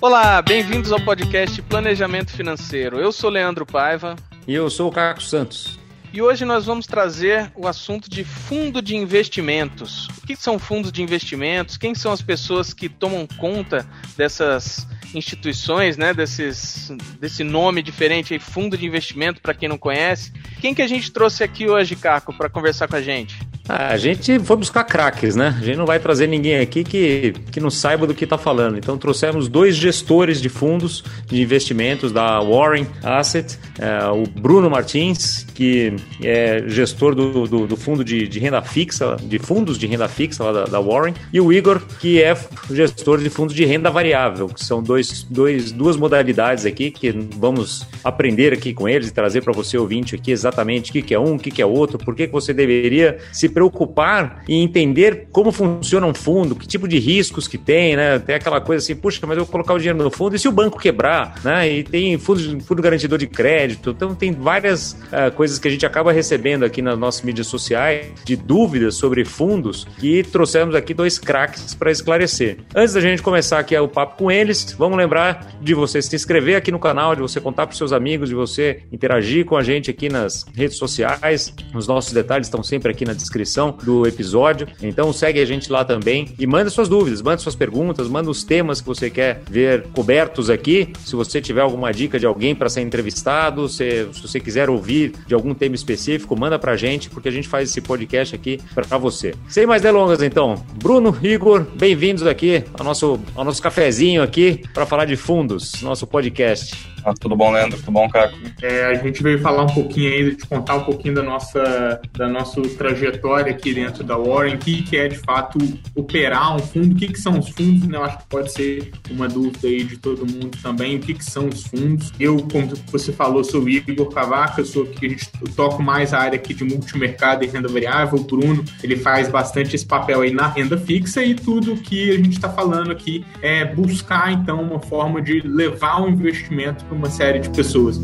Olá, bem-vindos ao podcast Planejamento Financeiro. Eu sou Leandro Paiva. E eu sou o Caco Santos. E hoje nós vamos trazer o assunto de fundo de investimentos. O que são fundos de investimentos? Quem são as pessoas que tomam conta dessas instituições, né, desses, desse nome diferente aí, fundo de investimento, para quem não conhece. Quem que a gente trouxe aqui hoje, Caco, para conversar com a gente? Ah, a gente foi buscar craques, né? A gente não vai trazer ninguém aqui que, que não saiba do que está falando. Então trouxemos dois gestores de fundos de investimentos da Warren Asset, é, o Bruno Martins, que é gestor do, do, do fundo de, de, renda fixa, de fundos de renda fixa lá da, da, Warren, e o Igor, que é gestor de fundos de renda variável, que são dois, dois, duas modalidades aqui que vamos aprender aqui com eles e trazer para você ouvinte aqui exatamente o que, que é um, o que, que é outro, por que, você deveria se preocupar e entender como funciona um fundo, que tipo de riscos que tem, né? Tem aquela coisa assim, puxa, mas eu vou colocar o dinheiro no fundo e se o banco quebrar, né? E tem fundo, fundo garantidor de crédito, então tem várias uh, coisas que a gente acaba recebendo aqui nas nossas mídias sociais de dúvidas sobre fundos que trouxemos aqui dois craques para esclarecer. Antes da gente começar aqui o papo com eles, vamos lembrar de você se inscrever aqui no canal, de você contar para seus amigos, de você interagir com a gente aqui nas redes sociais. Os nossos detalhes estão sempre aqui na descrição do episódio. Então segue a gente lá também e manda suas dúvidas, manda suas perguntas, manda os temas que você quer ver cobertos aqui. Se você tiver alguma dica de alguém para ser entrevistado, se, se, você quiser ouvir de algum tema específico, manda pra gente, porque a gente faz esse podcast aqui para você. Sem mais delongas, então, Bruno, Igor, bem-vindos aqui ao nosso, ao nosso cafezinho aqui para falar de fundos, nosso podcast. Ah, tudo bom, Leandro? Tudo bom, Caco? É, a gente veio falar um pouquinho aí, te contar um pouquinho da nossa, da nossa trajetória aqui dentro da Warren, o que, que é de fato operar um fundo, o que, que são os fundos, né? Eu acho que pode ser uma dúvida aí de todo mundo também, o que, que são os fundos. Eu, como você falou, sou o Igor Cavaca, sou que a gente toco mais a área aqui de multimercado e renda variável. O Bruno, ele faz bastante esse papel aí na renda fixa e tudo que a gente está falando aqui é buscar, então, uma forma de levar o investimento uma série de pessoas.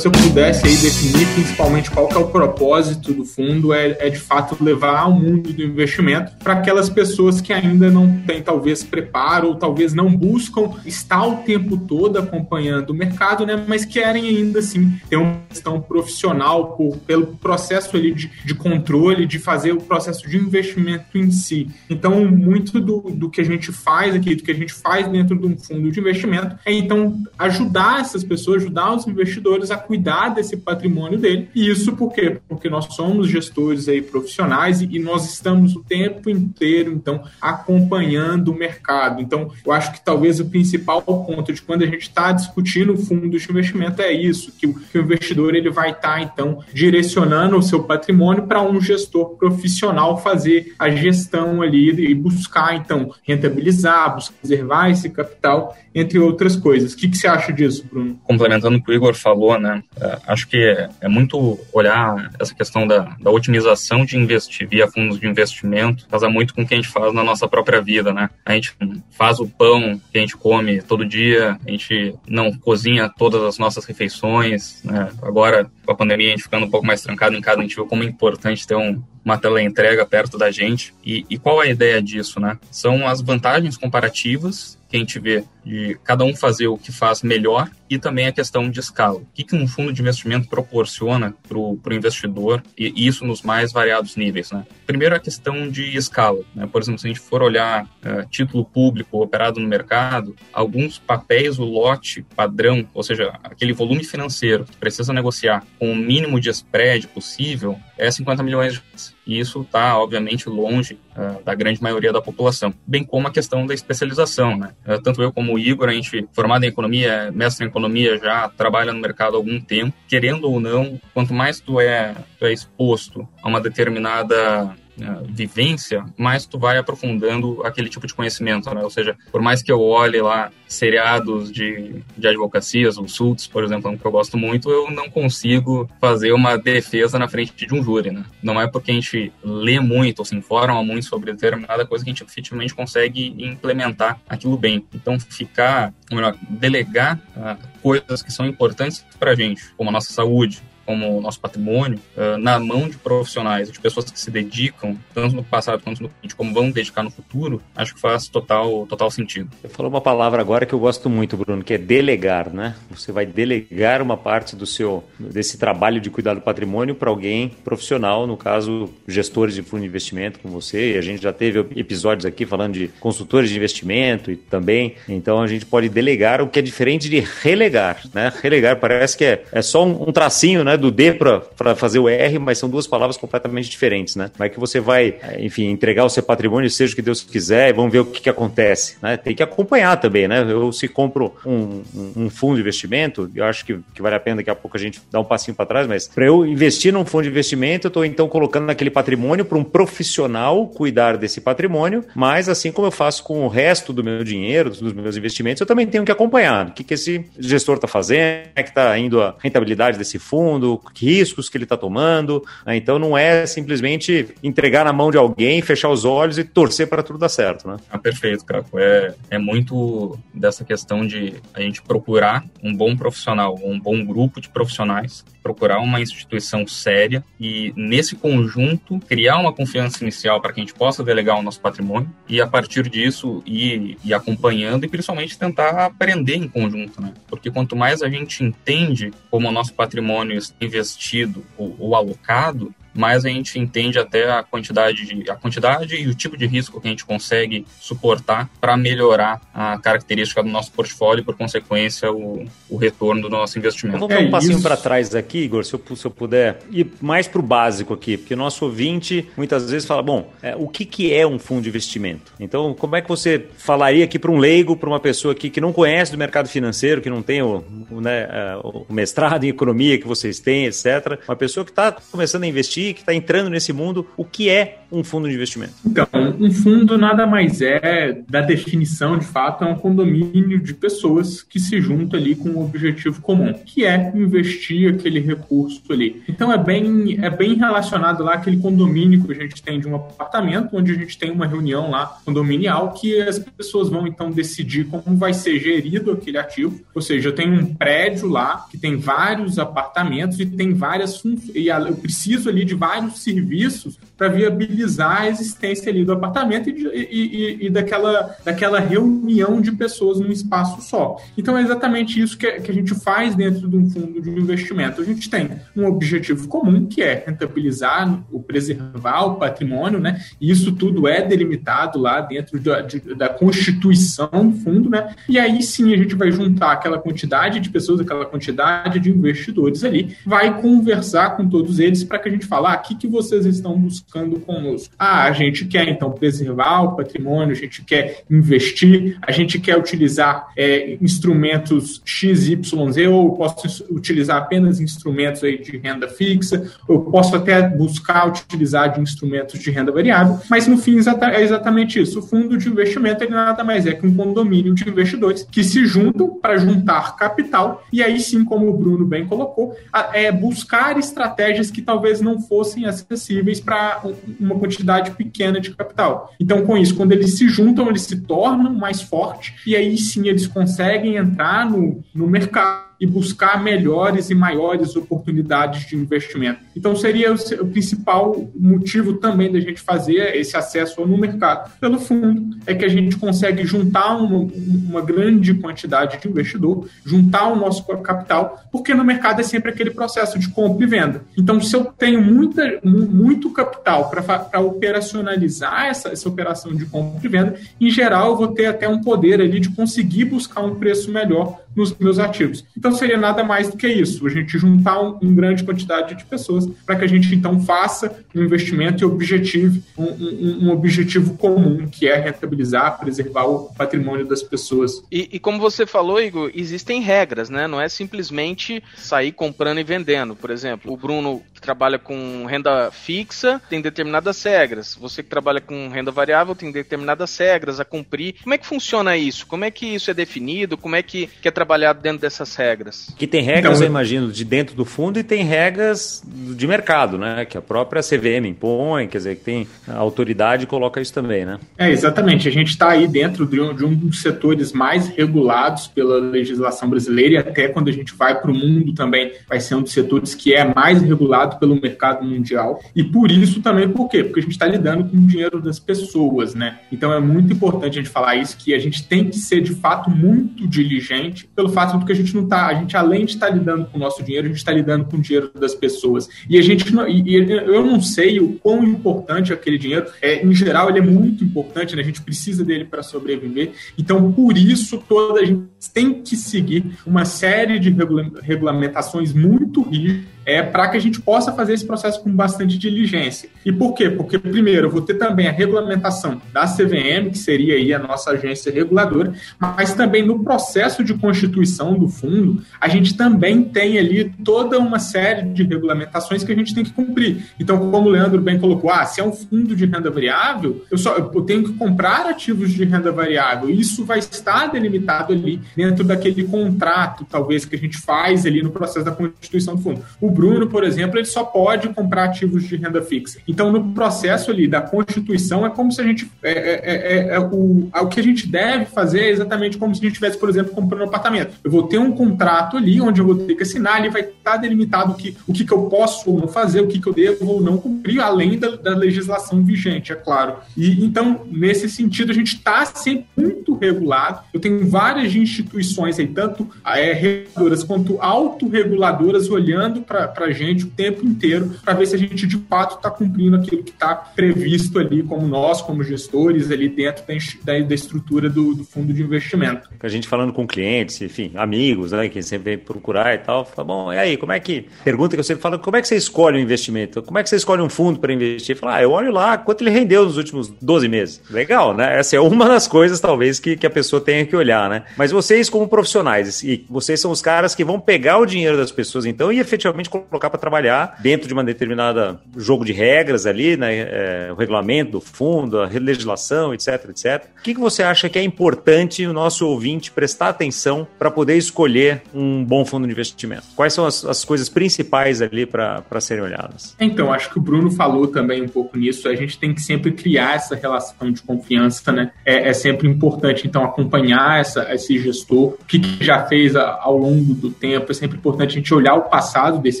Se eu pudesse aí definir principalmente qual que é o propósito do fundo, é, é de fato levar ao mundo do investimento para aquelas pessoas que ainda não têm talvez preparo ou talvez não buscam estar o tempo todo acompanhando o mercado, né? Mas querem ainda assim ter uma questão profissional por, pelo processo ali de, de controle, de fazer o processo de investimento em si. Então, muito do, do que a gente faz aqui, do que a gente faz dentro de um fundo de investimento, é então ajudar essas pessoas, ajudar os investidores a cuidar desse patrimônio dele. E isso por quê? Porque nós somos gestores aí profissionais e, e nós estamos o tempo inteiro, então, acompanhando o mercado. Então, eu acho que talvez o principal ponto de quando a gente está discutindo fundos de investimento é isso, que o, que o investidor ele vai estar, tá, então, direcionando o seu patrimônio para um gestor profissional fazer a gestão ali e buscar, então, rentabilizar, buscar preservar esse capital, entre outras coisas. O que, que você acha disso, Bruno? Complementando o que o Igor falou, né? É, acho que é, é, muito olhar essa questão da, da otimização de investir via fundos de investimento, casa muito com o que a gente faz na nossa própria vida, né? A gente faz o pão que a gente come todo dia, a gente não cozinha todas as nossas refeições, né? Agora, com a pandemia, a gente ficando um pouco mais trancado em casa, a gente viu como é importante ter um, uma teleentrega perto da gente. E, e qual é a ideia disso, né? São as vantagens comparativas que a gente vê de cada um fazer o que faz melhor e também a questão de escala. O que, que um fundo de investimento proporciona para o investidor e isso nos mais variados níveis, né? Primeiro a questão de escala. Né? Por exemplo, se a gente for olhar uh, título público operado no mercado, alguns papéis, o lote padrão, ou seja, aquele volume financeiro que precisa negociar com o mínimo de spread possível, é 50 milhões de reais. E isso está, obviamente, longe uh, da grande maioria da população. Bem como a questão da especialização. Né? Uh, tanto eu como o Igor, a gente, formado em economia, mestre em economia, já trabalha no mercado há algum tempo. Querendo ou não, quanto mais tu é, tu é exposto a uma determinada uh, vivência, mais tu vai aprofundando aquele tipo de conhecimento, né? Ou seja, por mais que eu olhe lá seriados de, de advocacias, o Suits, por exemplo, é um que eu gosto muito, eu não consigo fazer uma defesa na frente de um júri, né? Não é porque a gente lê muito ou se informa muito sobre determinada coisa que a gente efetivamente consegue implementar aquilo bem. Então, ficar, ou melhor, delegar uh, coisas que são importantes para a gente, como a nossa saúde, como o nosso patrimônio uh, na mão de profissionais, de pessoas que se dedicam, tanto no passado quanto no presente, como vão dedicar no futuro, acho que faz total, total sentido. Você falou uma palavra agora que eu gosto muito, Bruno, que é delegar, né? Você vai delegar uma parte do seu desse trabalho de cuidar do patrimônio para alguém profissional, no caso, gestores de fundo de investimento como você, e a gente já teve episódios aqui falando de consultores de investimento e também, então a gente pode delegar o que é diferente de relegar, né? Relegar parece que é, é só um, um tracinho, né? Do D para fazer o R, mas são duas palavras completamente diferentes, né? Como é que você vai, enfim, entregar o seu patrimônio, seja o que Deus quiser, e vamos ver o que, que acontece, né? Tem que acompanhar também, né? Eu se compro um, um, um fundo de investimento, eu acho que, que, vale a pena daqui a pouco a gente dar um passinho para trás, mas para eu investir num fundo de investimento, eu estou então colocando naquele patrimônio para um profissional cuidar desse patrimônio, mas assim como eu faço com o resto do meu dinheiro, dos meus investimentos, eu também tenho que acompanhar o que, que esse gestor está fazendo, como é que está indo a rentabilidade desse fundo, riscos que ele está tomando. Né? Então não é simplesmente entregar na mão de alguém, fechar os olhos e torcer para tudo dar certo. Né? Ah, perfeito, Caco. É, é muito dessa questão de a gente procurar um bom profissional, um bom grupo de profissionais, procurar uma instituição séria e, nesse conjunto, criar uma confiança inicial para que a gente possa delegar o nosso patrimônio e, a partir disso, ir, ir acompanhando e, principalmente, tentar aprender em conjunto, né? Porque quanto mais a gente entende como o nosso patrimônio investido ou, ou alocado, mais a gente entende até a quantidade, de, a quantidade e o tipo de risco que a gente consegue suportar para melhorar a característica do nosso portfólio e, por consequência, o, o retorno do nosso investimento. Vamos dar um é passinho para trás aqui, Igor, se eu, se eu puder ir mais para o básico aqui, porque o nosso ouvinte muitas vezes fala, bom, é, o que, que é um fundo de investimento? Então, como é que você falaria aqui para um leigo, para uma pessoa aqui que não conhece do mercado financeiro, que não tem o, o, né, é, o mestrado em economia que vocês têm, etc., uma pessoa que está começando a investir que está entrando nesse mundo, o que é um fundo de investimento? Então, um fundo nada mais é, da definição de fato, é um condomínio de pessoas que se juntam ali com um objetivo comum, que é investir aquele recurso ali. Então é bem, é bem relacionado lá aquele condomínio que a gente tem de um apartamento, onde a gente tem uma reunião lá condominial que as pessoas vão então decidir como vai ser gerido aquele ativo. Ou seja, eu tenho um prédio lá que tem vários apartamentos e tem várias funções, e eu preciso ali de vários serviços para viabilizar a existência ali do apartamento e, e, e, e, daquela, daquela reunião de pessoas num espaço só. Então é exatamente isso que, que a gente faz dentro de um fundo de investimento. A gente tem um objetivo comum, que é rentabilizar ou preservar o patrimônio, né? E isso tudo é delimitado lá dentro da, de, da constituição do fundo, né? E aí sim a gente vai juntar aquela quantidade de pessoas, aquela quantidade de investidores ali, vai conversar com todos eles para que a gente fale, ah, o que, que vocês estão buscando conosco. Ah, a gente quer então preservar o patrimônio, a gente quer investir, a gente quer utilizar é, instrumentos XYZ, ou posso utilizar apenas instrumentos aí de renda fixa, ou posso até buscar utilizar de instrumentos de renda variável, mas no fim é exatamente isso. O fundo de investimento ele nada mais é que um condomínio de investidores que se juntam para juntar capital e aí sim, como o Bruno bem colocou, é buscar estratégias que talvez não fossem acessíveis para uma quantidade pequena de capital. Então, com isso, quando eles se juntam, eles se tornam mais fortes e aí sim eles conseguem entrar no, no mercado e buscar melhores e maiores oportunidades de investimento. Então, seria o, principal motivo também da gente fazer esse acesso no mercado pelo fundo, é que a gente consegue juntar uma, uma grande quantidade de investidor, juntar o nosso capital, porque no mercado é sempre aquele processo de compra e venda. Então, se eu tenho muita, muito capital para operacionalizar essa, essa operação de compra e venda, em geral, eu vou ter até um poder ali de conseguir buscar um preço melhor nos meus ativos. Então seria nada mais do que isso, a gente juntar um, um grande quantidade de pessoas para que a gente então faça um investimento e objetive um, um, um, objetivo comum, que é rentabilizar, preservar o patrimônio das pessoas. E, e como você falou, Igor, existem regras, né? Não é simplesmente sair comprando e vendendo. Por exemplo, o Bruno que trabalha com renda fixa tem determinadas regras. Você que trabalha com renda variável tem determinadas regras a cumprir. Como é que funciona isso? Como é que isso é definido? Como é que, que é trabalhado dentro dessas regras? Que tem regras, então, eu imagino, de dentro do fundo e tem regras de mercado, né? Que a própria CVM impõe, quer dizer, que tem a autoridade coloca isso também, né? É, exatamente. A gente está aí dentro de um, de um dos setores mais regulados pela legislação brasileira e até quando a gente vai para o mundo também vai ser um dos setores que é mais regulado pelo mercado mundial. E por isso também, por quê? Porque a gente está lidando com o dinheiro das pessoas, né? Então é muito importante a gente falar isso, que a gente tem que ser de fato muito diligente pelo fato de que a gente não está, a gente além de estar tá lidando com o nosso dinheiro, a gente está lidando com o dinheiro das pessoas. E a gente não, e, eu não sei o quão importante aquele dinheiro. É, em geral, ele é muito importante, né? A gente precisa dele para sobreviver. Então, por isso, toda a gente tem que seguir uma série de regula regulamentações muito rígidas é para que a gente possa fazer esse processo com bastante diligência. E por quê? Porque, primeiro, eu vou ter também a regulamentação da CVM, que seria aí a nossa agência reguladora, mas também no processo de constituição do fundo, a gente também tem ali toda uma série de regulamentações que a gente tem que cumprir. Então, como o Leandro bem colocou, ah, se é um fundo de renda variável, eu só eu tenho que comprar ativos de renda variável. Isso vai estar delimitado ali dentro daquele contrato, talvez, que a gente faz ali no processo da constituição do fundo. O Bruno, por exemplo, ele só pode comprar ativos de renda fixa. Então, no processo ali da constituição, é como se a gente. É, é, é, é o, o que a gente deve fazer é exatamente como se a gente estivesse, por exemplo, comprando um apartamento. Eu vou ter um contrato ali onde eu vou ter que assinar, ali vai estar delimitado o que, o que, que eu posso ou não fazer, o que, que eu devo ou não cumprir, além da, da legislação vigente, é claro. E então, nesse sentido, a gente está sempre muito regulado. Eu tenho várias instituições aí, tanto é, reguladoras quanto autorreguladoras, olhando para para a gente o tempo inteiro para ver se a gente de fato está cumprindo aquilo que está previsto ali, como nós, como gestores, ali dentro da, da estrutura do, do, fundo de investimento. A gente falando com clientes, enfim, amigos, né, que sempre vem procurar e tal, fala, bom, e aí, como é que. Pergunta que eu sempre falo, como é que você escolhe um investimento? Como é que você escolhe um fundo para investir? Fala, ah, eu olho lá quanto ele rendeu nos últimos 12 meses. Legal, né? Essa é uma das coisas, talvez, que, que a pessoa tenha que olhar, né? Mas vocês, como profissionais, e vocês são os caras que vão pegar o dinheiro das pessoas, então, e efetivamente colocar para trabalhar dentro de uma determinada jogo de regras ali, né, é, o regulamento do fundo, a legislação, etc, etc. O que, que você acha que é importante o nosso ouvinte prestar atenção para poder escolher um bom fundo de investimento? Quais são as, as coisas principais ali para serem olhadas? Então, acho que o Bruno falou também um pouco nisso. A gente tem que sempre criar essa relação de confiança, né? É, é sempre importante, então, acompanhar essa, esse gestor, o que, que já fez ao longo do tempo. É sempre importante a gente olhar o passado desse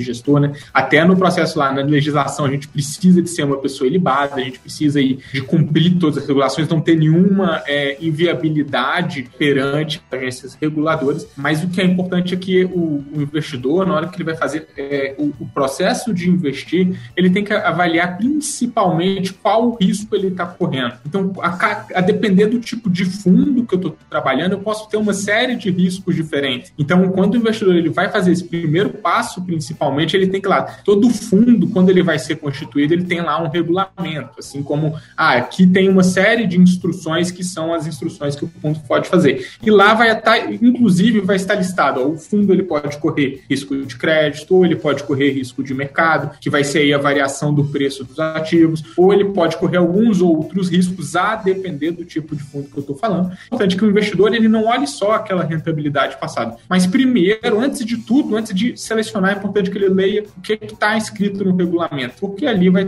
gestor, né? Até no processo lá, na legislação, a gente precisa de ser uma pessoa ilibada, a gente precisa de cumprir todas as regulações, não ter nenhuma é, inviabilidade perante agências reguladoras, mas o que é importante é que o, o investidor, na hora que ele vai fazer é, o, o, processo de investir, ele tem que avaliar principalmente qual o risco ele está correndo. Então, a, a, depender do tipo de fundo que eu estou trabalhando, eu posso ter uma série de riscos diferentes. Então, quando o investidor ele vai fazer esse primeiro passo, principalmente, ele tem que lá, todo fundo, quando ele vai ser constituído, ele tem lá um regulamento, assim como, ah, aqui tem uma série de instruções que são as instruções que o fundo pode fazer. E lá vai estar, inclusive, vai estar listado, ó, o fundo ele pode correr risco de crédito, ou ele pode correr risco de mercado, que vai ser aí a variação do preço dos ativos, ou ele pode correr alguns outros riscos, a depender do tipo de fundo que eu estou falando. Importante que o investidor ele não olhe só aquela rentabilidade passada, mas primeiro, antes de tudo, antes de selecionar, é importante que ele leia o que está escrito no regulamento, porque ali vai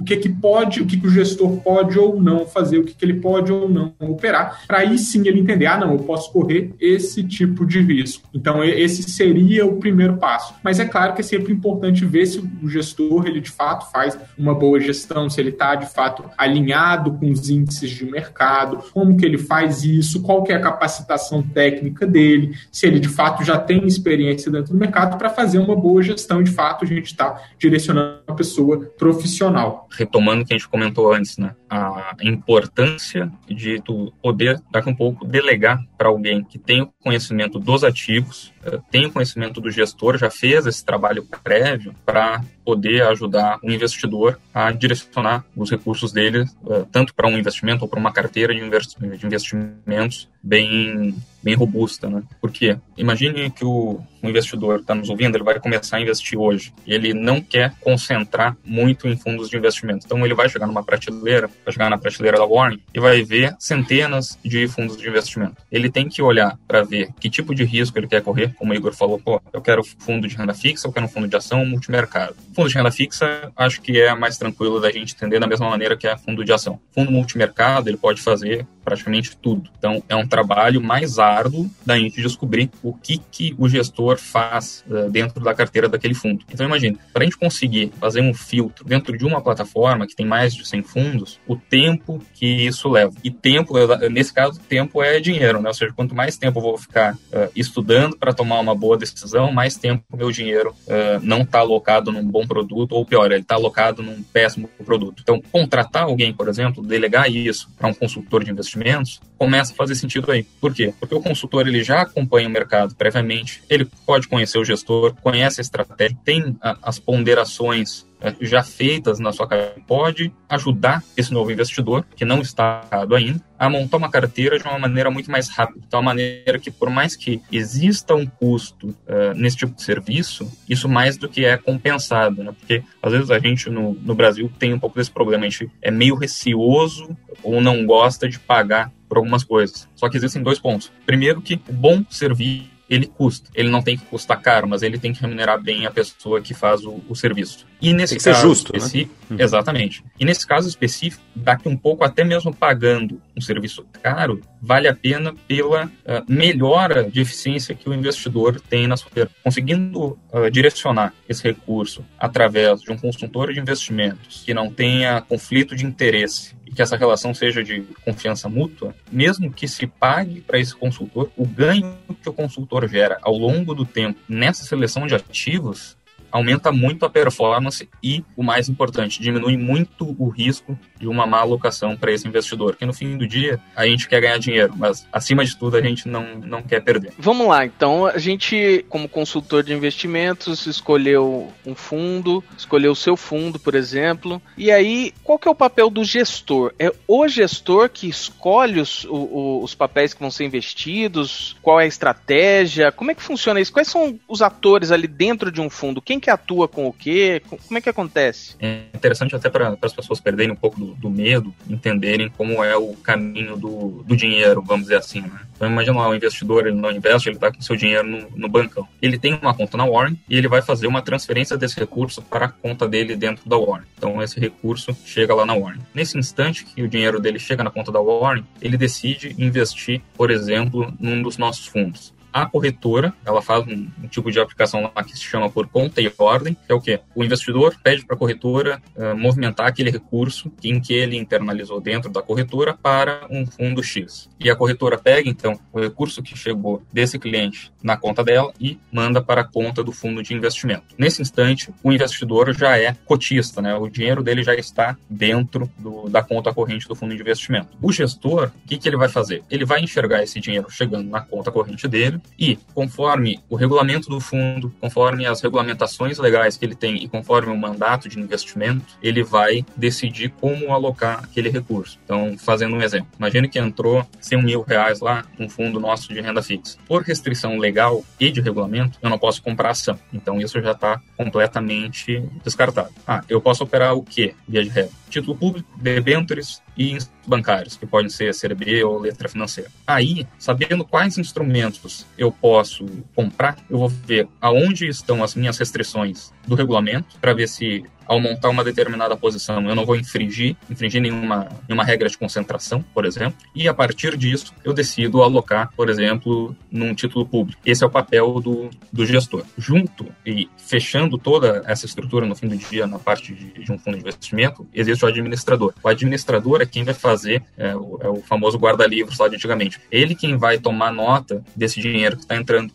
o que, que pode, o que, que o gestor pode ou não fazer, o que, que ele pode ou não operar, para aí sim ele entender, ah, não, eu posso correr esse tipo de risco. Então, esse seria o primeiro passo. Mas é claro que é sempre importante ver se o gestor, ele de fato faz uma boa gestão, se ele está de fato alinhado com os índices de mercado, como que ele faz isso, qual que é a capacitação técnica dele, se ele de fato já tem experiência dentro do mercado para fazer uma boa gestão, de fato, gente está direcionando a pessoa profissional. Retomando o que a gente comentou antes, né? A importância de tu poder, daqui um pouco, delegar para alguém que tem o conhecimento dos ativos, eh, tem o conhecimento do gestor, já fez esse trabalho prévio para poder ajudar o investidor a direcionar os recursos dele eh, tanto para um investimento ou para uma carteira de investimentos bem, bem robusta, né? Porque imagine que o, o investidor está nos ouvindo, ele vai começar a investir hoje. Ele não quer concentrar muito em fundos de investimento. Então ele vai chegar numa prateleira, vai chegar na prateleira da Warren e vai ver centenas de fundos de investimento. Ele tem que olhar para ver que tipo de risco ele quer correr, como o Igor falou, pô, eu quero fundo de renda fixa, eu quero um fundo de ação multimercado. Fundo de renda fixa, acho que é mais tranquilo da gente entender da mesma maneira que é fundo de ação. Fundo multimercado, ele pode fazer praticamente tudo. Então, é um trabalho mais árduo da gente descobrir o que, que o gestor faz uh, dentro da carteira daquele fundo. Então, imagine, para a gente conseguir fazer um filtro dentro de uma plataforma que tem mais de 100 fundos, o tempo que isso leva. E tempo, nesse caso, tempo é dinheiro, né? Ou seja, quanto mais tempo eu vou ficar uh, estudando para tomar uma boa decisão, mais tempo meu dinheiro uh, não está alocado num bom produto, ou pior, ele está alocado num péssimo produto. Então, contratar alguém, por exemplo, delegar isso para um consultor de investimento investimentos, começa a fazer sentido aí. Por quê? Porque o consultor ele já acompanha o mercado previamente, ele pode conhecer o gestor, conhece a estratégia, tem a, as ponderações é, já feitas na sua carteira pode ajudar esse novo investidor, que não está ainda, a montar uma carteira de uma maneira muito mais rápida. Então, uma maneira que, por mais que exista um custo uh, nesse tipo de serviço, isso mais do que é compensado, né? Porque, às vezes, a gente no, no Brasil tem um pouco desse problema. A gente é meio receoso ou não gosta de pagar por algumas coisas. Só que existem dois pontos. Primeiro que o bom serviço ele custa. Ele não tem que custar caro, mas ele tem que remunerar bem a pessoa que faz o, o serviço. E nesse tem que caso ser justo, né? Uhum. Exatamente. E nesse caso específico, daqui um pouco, até mesmo pagando um serviço caro, vale a pena pela uh, melhora de eficiência que o investidor tem na sua carteira. Conseguindo uh, direcionar esse recurso através de um consultor de investimentos que não tenha conflito de interesse e que essa relação seja de confiança mútua, mesmo que se pague para esse consultor, o ganho que o consultor gera ao longo do tempo nessa seleção de ativos aumenta muito a performance e, o mais importante, diminui muito o risco de uma má alocação para esse investidor, que no fim do dia a gente quer ganhar dinheiro, mas acima de tudo a gente não, não quer perder. Vamos lá, então a gente, como consultor de investimentos, escolheu um fundo, escolheu o seu fundo, por exemplo, e aí qual que é o papel do gestor? É o gestor que escolhe os, o, os papéis que vão ser investidos? Qual é a estratégia? Como é que funciona isso? Quais são os atores ali dentro de um fundo? Quem que atua com o quê? Como é que acontece? É interessante até para as pessoas perderem um pouco do do, medo, entenderem como é o caminho do, do dinheiro, vamos dizer assim, né? Então imagina lá, o investidor, ele não investe, ele está com seu dinheiro no, no bancão. Ele tem uma conta na Warren e ele vai fazer uma transferência desse recurso para a conta dele dentro da Warren. Então esse recurso chega lá na Warren. Nesse instante que o dinheiro dele chega na conta da Warren, ele decide investir, por exemplo, num dos nossos fundos a corretora, ela faz um, um, tipo de aplicação lá que se chama por conta e ordem, que é o quê? O investidor pede para a corretora uh, movimentar aquele recurso em que ele internalizou dentro da corretora para um fundo X. E a corretora pega, então, o recurso que chegou desse cliente na conta dela e manda para a conta do fundo de investimento. Nesse instante, o investidor já é cotista, né? O dinheiro dele já está dentro do, da conta corrente do fundo de investimento. O gestor, o que, que ele vai fazer? Ele vai enxergar esse dinheiro chegando na conta corrente dele e, conforme o regulamento do fundo, conforme as regulamentações legais que ele tem e conforme o mandato de investimento, ele vai decidir como alocar aquele recurso. Então, fazendo um exemplo, imagine que entrou 100 mil reais lá num fundo nosso de renda fixa. Por restrição legal e de regulamento, eu não posso comprar ação. Então, isso já está completamente descartado. Ah, eu posso operar o quê, via de regra? Título público, debêntures e bancários, que podem ser CRB ou letra financeira. Aí, sabendo quais instrumentos eu posso comprar, eu vou ver aonde estão as minhas restrições do regulamento, para ver se ao montar uma determinada posição, eu não vou infringir, infringir nenhuma, nenhuma regra de concentração, por exemplo, e a partir disso eu decido alocar, por exemplo, num título público. Esse é o papel do, do gestor. Junto e fechando toda essa estrutura no fim do dia na parte de, de um fundo de investimento, existe o administrador. O administrador é quem vai fazer, é, o, é o famoso guarda-livros lá de antigamente. Ele quem vai tomar nota desse dinheiro que está entrando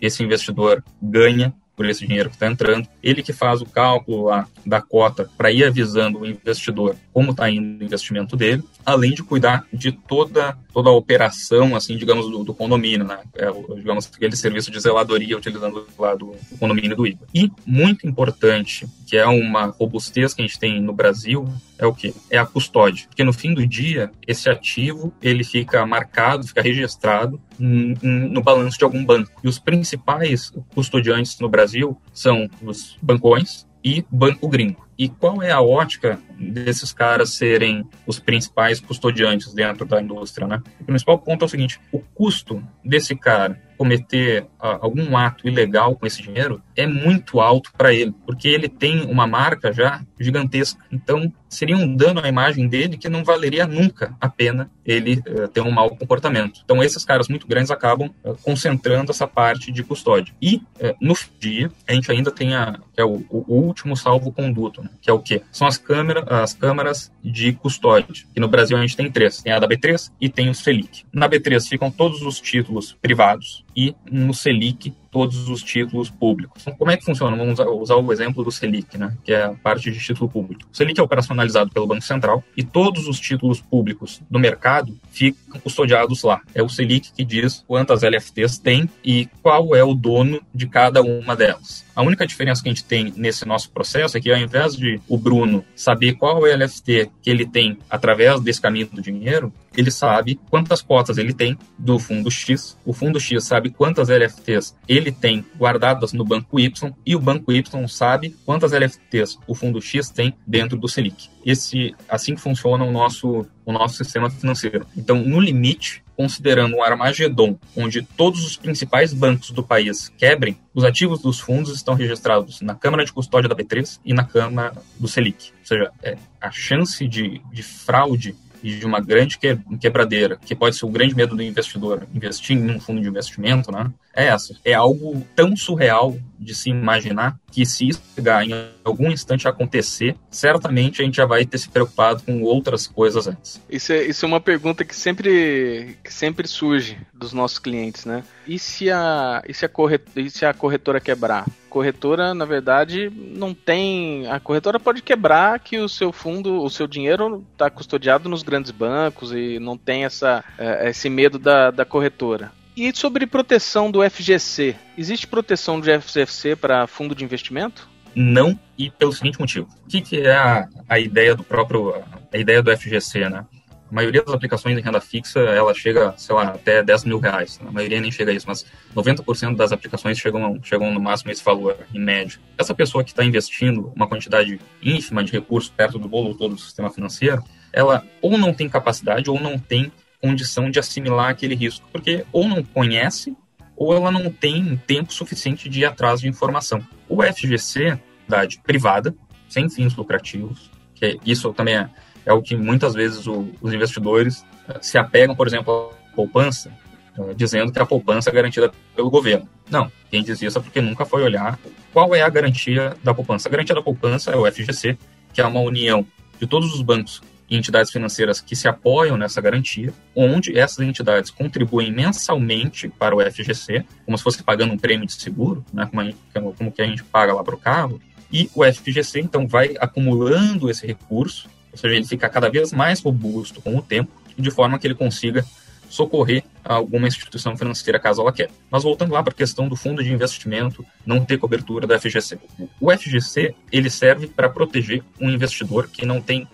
esse investidor ganha por esse dinheiro que está entrando, ele que faz o cálculo lá da cota para ir avisando o investidor como está indo o investimento dele, além de cuidar de toda, toda a operação, assim, digamos, do, do condomínio, né? É, digamos, aquele serviço de zeladoria utilizando lá do, do condomínio do IBA. E, muito importante, que é uma robustez que a gente tem no Brasil, é o que? É a custódia. Porque no fim do dia, esse ativo, ele fica marcado, fica registrado no balanço de algum banco. E os principais custodiantes no Brasil são os bancões e banco gringo. E qual é a ótica desses caras serem os principais custodiantes dentro da indústria, né? O principal ponto é o seguinte: o custo desse cara cometer uh, algum ato ilegal com esse dinheiro é muito alto para ele, porque ele tem uma marca já gigantesca. Então, seria um dano à imagem dele que não valeria nunca a pena ele uh, ter um mau comportamento. Então, esses caras muito grandes acabam uh, concentrando essa parte de custódia. E, no dia, a gente ainda tem a, que é o, o último salvo-conduto, né? que é o quê? São as câmeras, as câmaras de custódia, que no Brasil a gente tem três. Tem a da B3 e tem o Selic. Na B3 ficam todos os títulos privados, e no Selic todos os títulos públicos. Então, como é que funciona? Vamos usar o exemplo do Selic, né, que é a parte de título público. O Selic é operacionalizado pelo Banco Central e todos os títulos públicos do mercado ficam custodiados lá. É o Selic que diz quantas LFTs tem e qual é o dono de cada uma delas. A única diferença que a gente tem nesse nosso processo é que ao invés de o Bruno saber qual é o LFT que ele tem através desse caminho do dinheiro, ele sabe quantas cotas ele tem do fundo X, o fundo X sabe quantas LFTs ele tem guardadas no banco Y e o banco Y sabe quantas LFTs o fundo X tem dentro do Selic. Esse assim funciona o nosso o nosso sistema financeiro. Então, no limite, considerando um Armagedon, onde todos os principais bancos do país quebrem, os ativos dos fundos estão registrados na Câmara de Custódia da B3 e na Câmara do Selic. Ou seja, é, a chance de, de fraude de uma grande quebradeira, que pode ser o grande medo do investidor investir em um fundo de investimento, né? É essa. É algo tão surreal de se imaginar que se isso chegar em algum instante acontecer, certamente a gente já vai ter se preocupado com outras coisas antes. Isso é, isso é uma pergunta que sempre, que sempre surge dos nossos clientes, né? E se a, e se a, corretora, e se a corretora quebrar? corretora, na verdade, não tem. A corretora pode quebrar que o seu fundo, o seu dinheiro está custodiado nos grandes bancos e não tem essa, é, esse medo da, da corretora. E sobre proteção do FGC, existe proteção do FGC para fundo de investimento? Não, e pelo seguinte motivo. O que, que é a, a ideia do próprio a ideia do FGC, né? A maioria das aplicações em renda fixa, ela chega, sei lá, até 10 mil reais. A maioria nem chega a isso, mas 90% das aplicações chegam, chegam no máximo esse valor, em média. Essa pessoa que está investindo uma quantidade ínfima de recursos perto do bolo todo do sistema financeiro, ela ou não tem capacidade ou não tem condição de assimilar aquele risco, porque ou não conhece ou ela não tem tempo suficiente de ir atrás de informação. O FGC, cidade privada, sem fins lucrativos, que isso também é é o que muitas vezes o, os investidores uh, se apegam, por exemplo, à poupança, uh, dizendo que a poupança é garantida pelo governo. Não, quem diz isso é porque nunca foi olhar qual é a garantia da poupança. A garantia da poupança é o FGC, que é uma união de todos os bancos e entidades financeiras que se apoiam nessa garantia, onde essas entidades contribuem mensalmente para o FGC, como se fosse pagando um prêmio de seguro, né, como, como que a gente paga lá para o carro, e o FGC então vai acumulando esse recurso ou seja, ele fica cada vez mais robusto com o tempo, de forma que ele consiga socorrer alguma instituição financeira caso ela queira. Mas voltando lá para a questão do fundo de investimento não ter cobertura do FGC. O FGC ele serve para proteger um investidor que não tem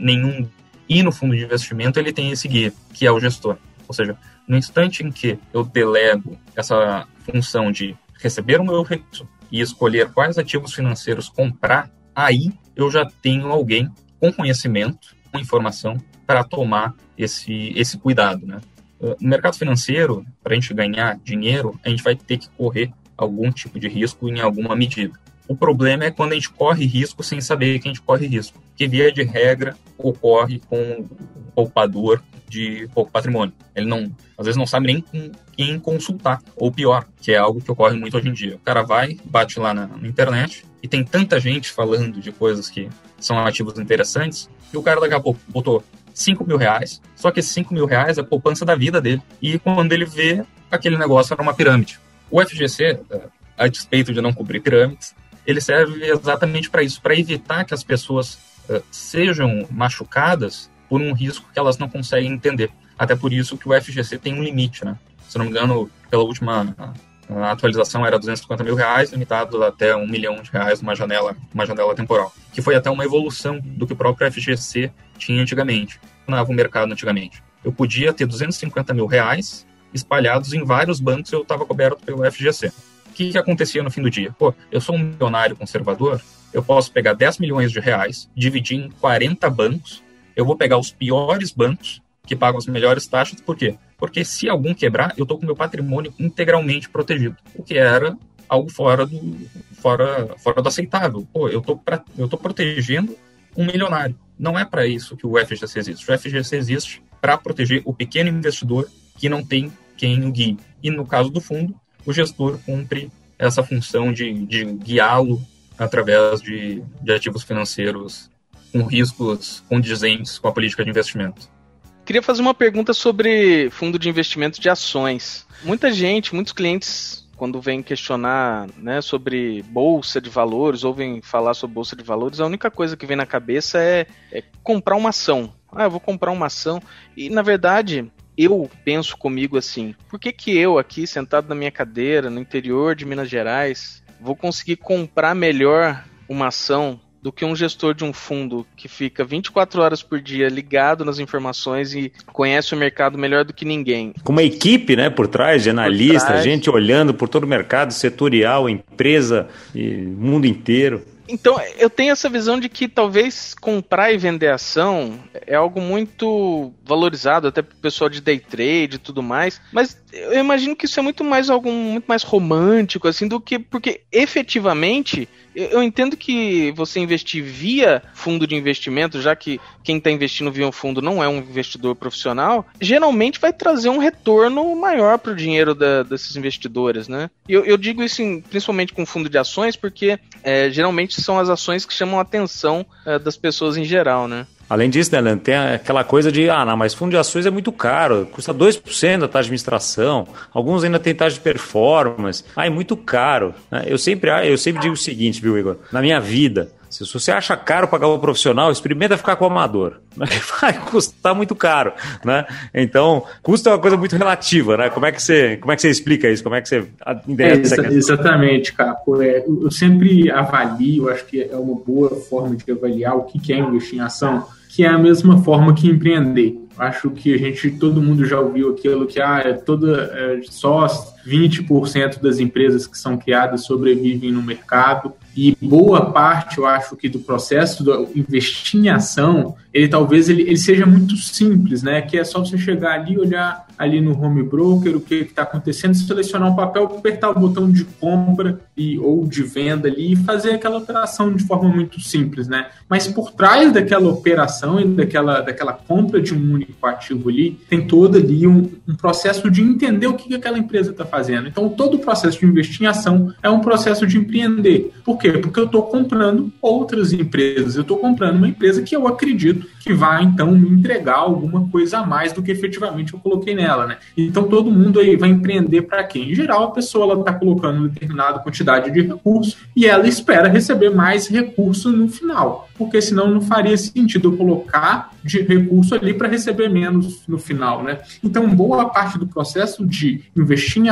nenhum e no fundo de investimento ele tem esse guia, que é o gestor. Ou seja, no instante em que eu delego essa função de receber o meu recurso e escolher quais ativos financeiros comprar, aí eu já tenho alguém com conhecimento, com informação, para tomar esse, esse cuidado. Né? Uh, no mercado financeiro, para a gente ganhar dinheiro, a gente vai ter que correr algum tipo de risco em alguma medida. O problema é quando a gente corre risco sem saber que a gente corre risco, que via de regra ocorre com o poupador de pouco patrimônio. Ele não, às vezes não sabe nem com quem consultar, ou pior, que é algo que ocorre muito hoje em dia. O cara vai, bate lá na, na internet e tem tanta gente falando de coisas que são ativos interessantes, e o cara daqui a pouco botou 5 mil reais, só que esses 5 mil reais é a poupança da vida dele. E quando ele vê, aquele negócio era uma pirâmide. O FGC, a despeito de não cobrir pirâmides, ele serve exatamente para isso, para evitar que as pessoas uh, sejam machucadas por um risco que elas não conseguem entender. Até por isso que o FGC tem um limite, né? Se não me engano, pela última atualização era 250 mil reais, limitado até um milhão de reais numa janela, uma janela temporal, que foi até uma evolução do que o próprio FGC tinha antigamente, funcionava o mercado antigamente. Eu podia ter 250 mil reais espalhados em vários bancos e eu estava coberto pelo FGC. Que, que acontecia no fim do dia? Pô, eu sou um milionário conservador, eu posso pegar 10 milhões de reais, dividir em 40 bancos, eu vou pegar os piores bancos que pagam as melhores taxas, por quê? Porque se algum quebrar, eu estou com meu patrimônio integralmente protegido, o que era algo fora do, fora, fora do aceitável. Pô, eu tô, eu tô protegendo um milionário. Não é para isso que o FGC existe. O FGC existe para proteger o pequeno investidor que não tem quem o guie. E no caso do fundo, o gestor cumpre essa função de, de guiá-lo através de, de ativos financeiros com riscos condizentes com a política de investimento. Queria fazer uma pergunta sobre fundo de investimento de ações. Muita gente, muitos clientes, quando vêm questionar né, sobre bolsa de valores, ouvem falar sobre bolsa de valores, a única coisa que vem na cabeça é, é comprar uma ação. Ah, eu vou comprar uma ação. E na verdade, eu penso comigo assim: por que, que eu, aqui, sentado na minha cadeira, no interior de Minas Gerais, vou conseguir comprar melhor uma ação do que um gestor de um fundo que fica 24 horas por dia ligado nas informações e conhece o mercado melhor do que ninguém. Com uma equipe, né, por trás de analista, gente olhando por todo o mercado setorial, empresa e mundo inteiro. Então, eu tenho essa visão de que talvez comprar e vender ação é algo muito valorizado até pro pessoal de day trade e tudo mais, mas eu imagino que isso é muito mais algo muito mais romântico assim do que porque efetivamente eu entendo que você investir via fundo de investimento, já que quem está investindo via um fundo não é um investidor profissional, geralmente vai trazer um retorno maior para o dinheiro da, desses investidores, né? Eu, eu digo isso em, principalmente com fundo de ações, porque é, geralmente são as ações que chamam a atenção é, das pessoas em geral, né? Além disso, né, Leandro, tem aquela coisa de, ah, não, mas fundo de ações é muito caro, custa 2% da taxa de administração, alguns ainda têm taxa de performance, ah, é muito caro. Né? Eu, sempre, ah, eu sempre digo o seguinte, viu, Igor? Na minha vida, se você acha caro pagar o profissional, experimenta ficar com o amador. Vai custar muito caro, né? Então, custo é uma coisa muito relativa, né? Como é que você, como é que você explica isso? Como é que você endereça é, Exatamente, Capo. É, eu sempre avalio, acho que é uma boa forma de avaliar o que é investir em ação que é a mesma forma que empreender. Acho que a gente, todo mundo já ouviu aquilo que ah, é toda, é, só 20% das empresas que são criadas sobrevivem no mercado. E boa parte, eu acho que do processo do investir em ação, ele talvez ele, ele seja muito simples, né? Que é só você chegar ali, olhar ali no home broker o que está acontecendo, selecionar um papel, apertar o botão de compra e, ou de venda ali e fazer aquela operação de forma muito simples, né? Mas por trás daquela operação e daquela, daquela compra de um único ativo ali, tem todo ali um, um processo de entender o que, que aquela empresa está fazendo. Então, todo o processo de investir em ação é um processo de empreender. Por quê? Porque eu estou comprando outras empresas. Eu estou comprando uma empresa que eu acredito que vai, então, me entregar alguma coisa a mais do que efetivamente eu coloquei nela, né? Então, todo mundo aí vai empreender para quê? Em geral, a pessoa está colocando determinada quantidade de recursos e ela espera receber mais recurso no final, porque senão não faria sentido eu colocar de recurso ali para receber menos no final, né? Então, boa parte do processo de investir em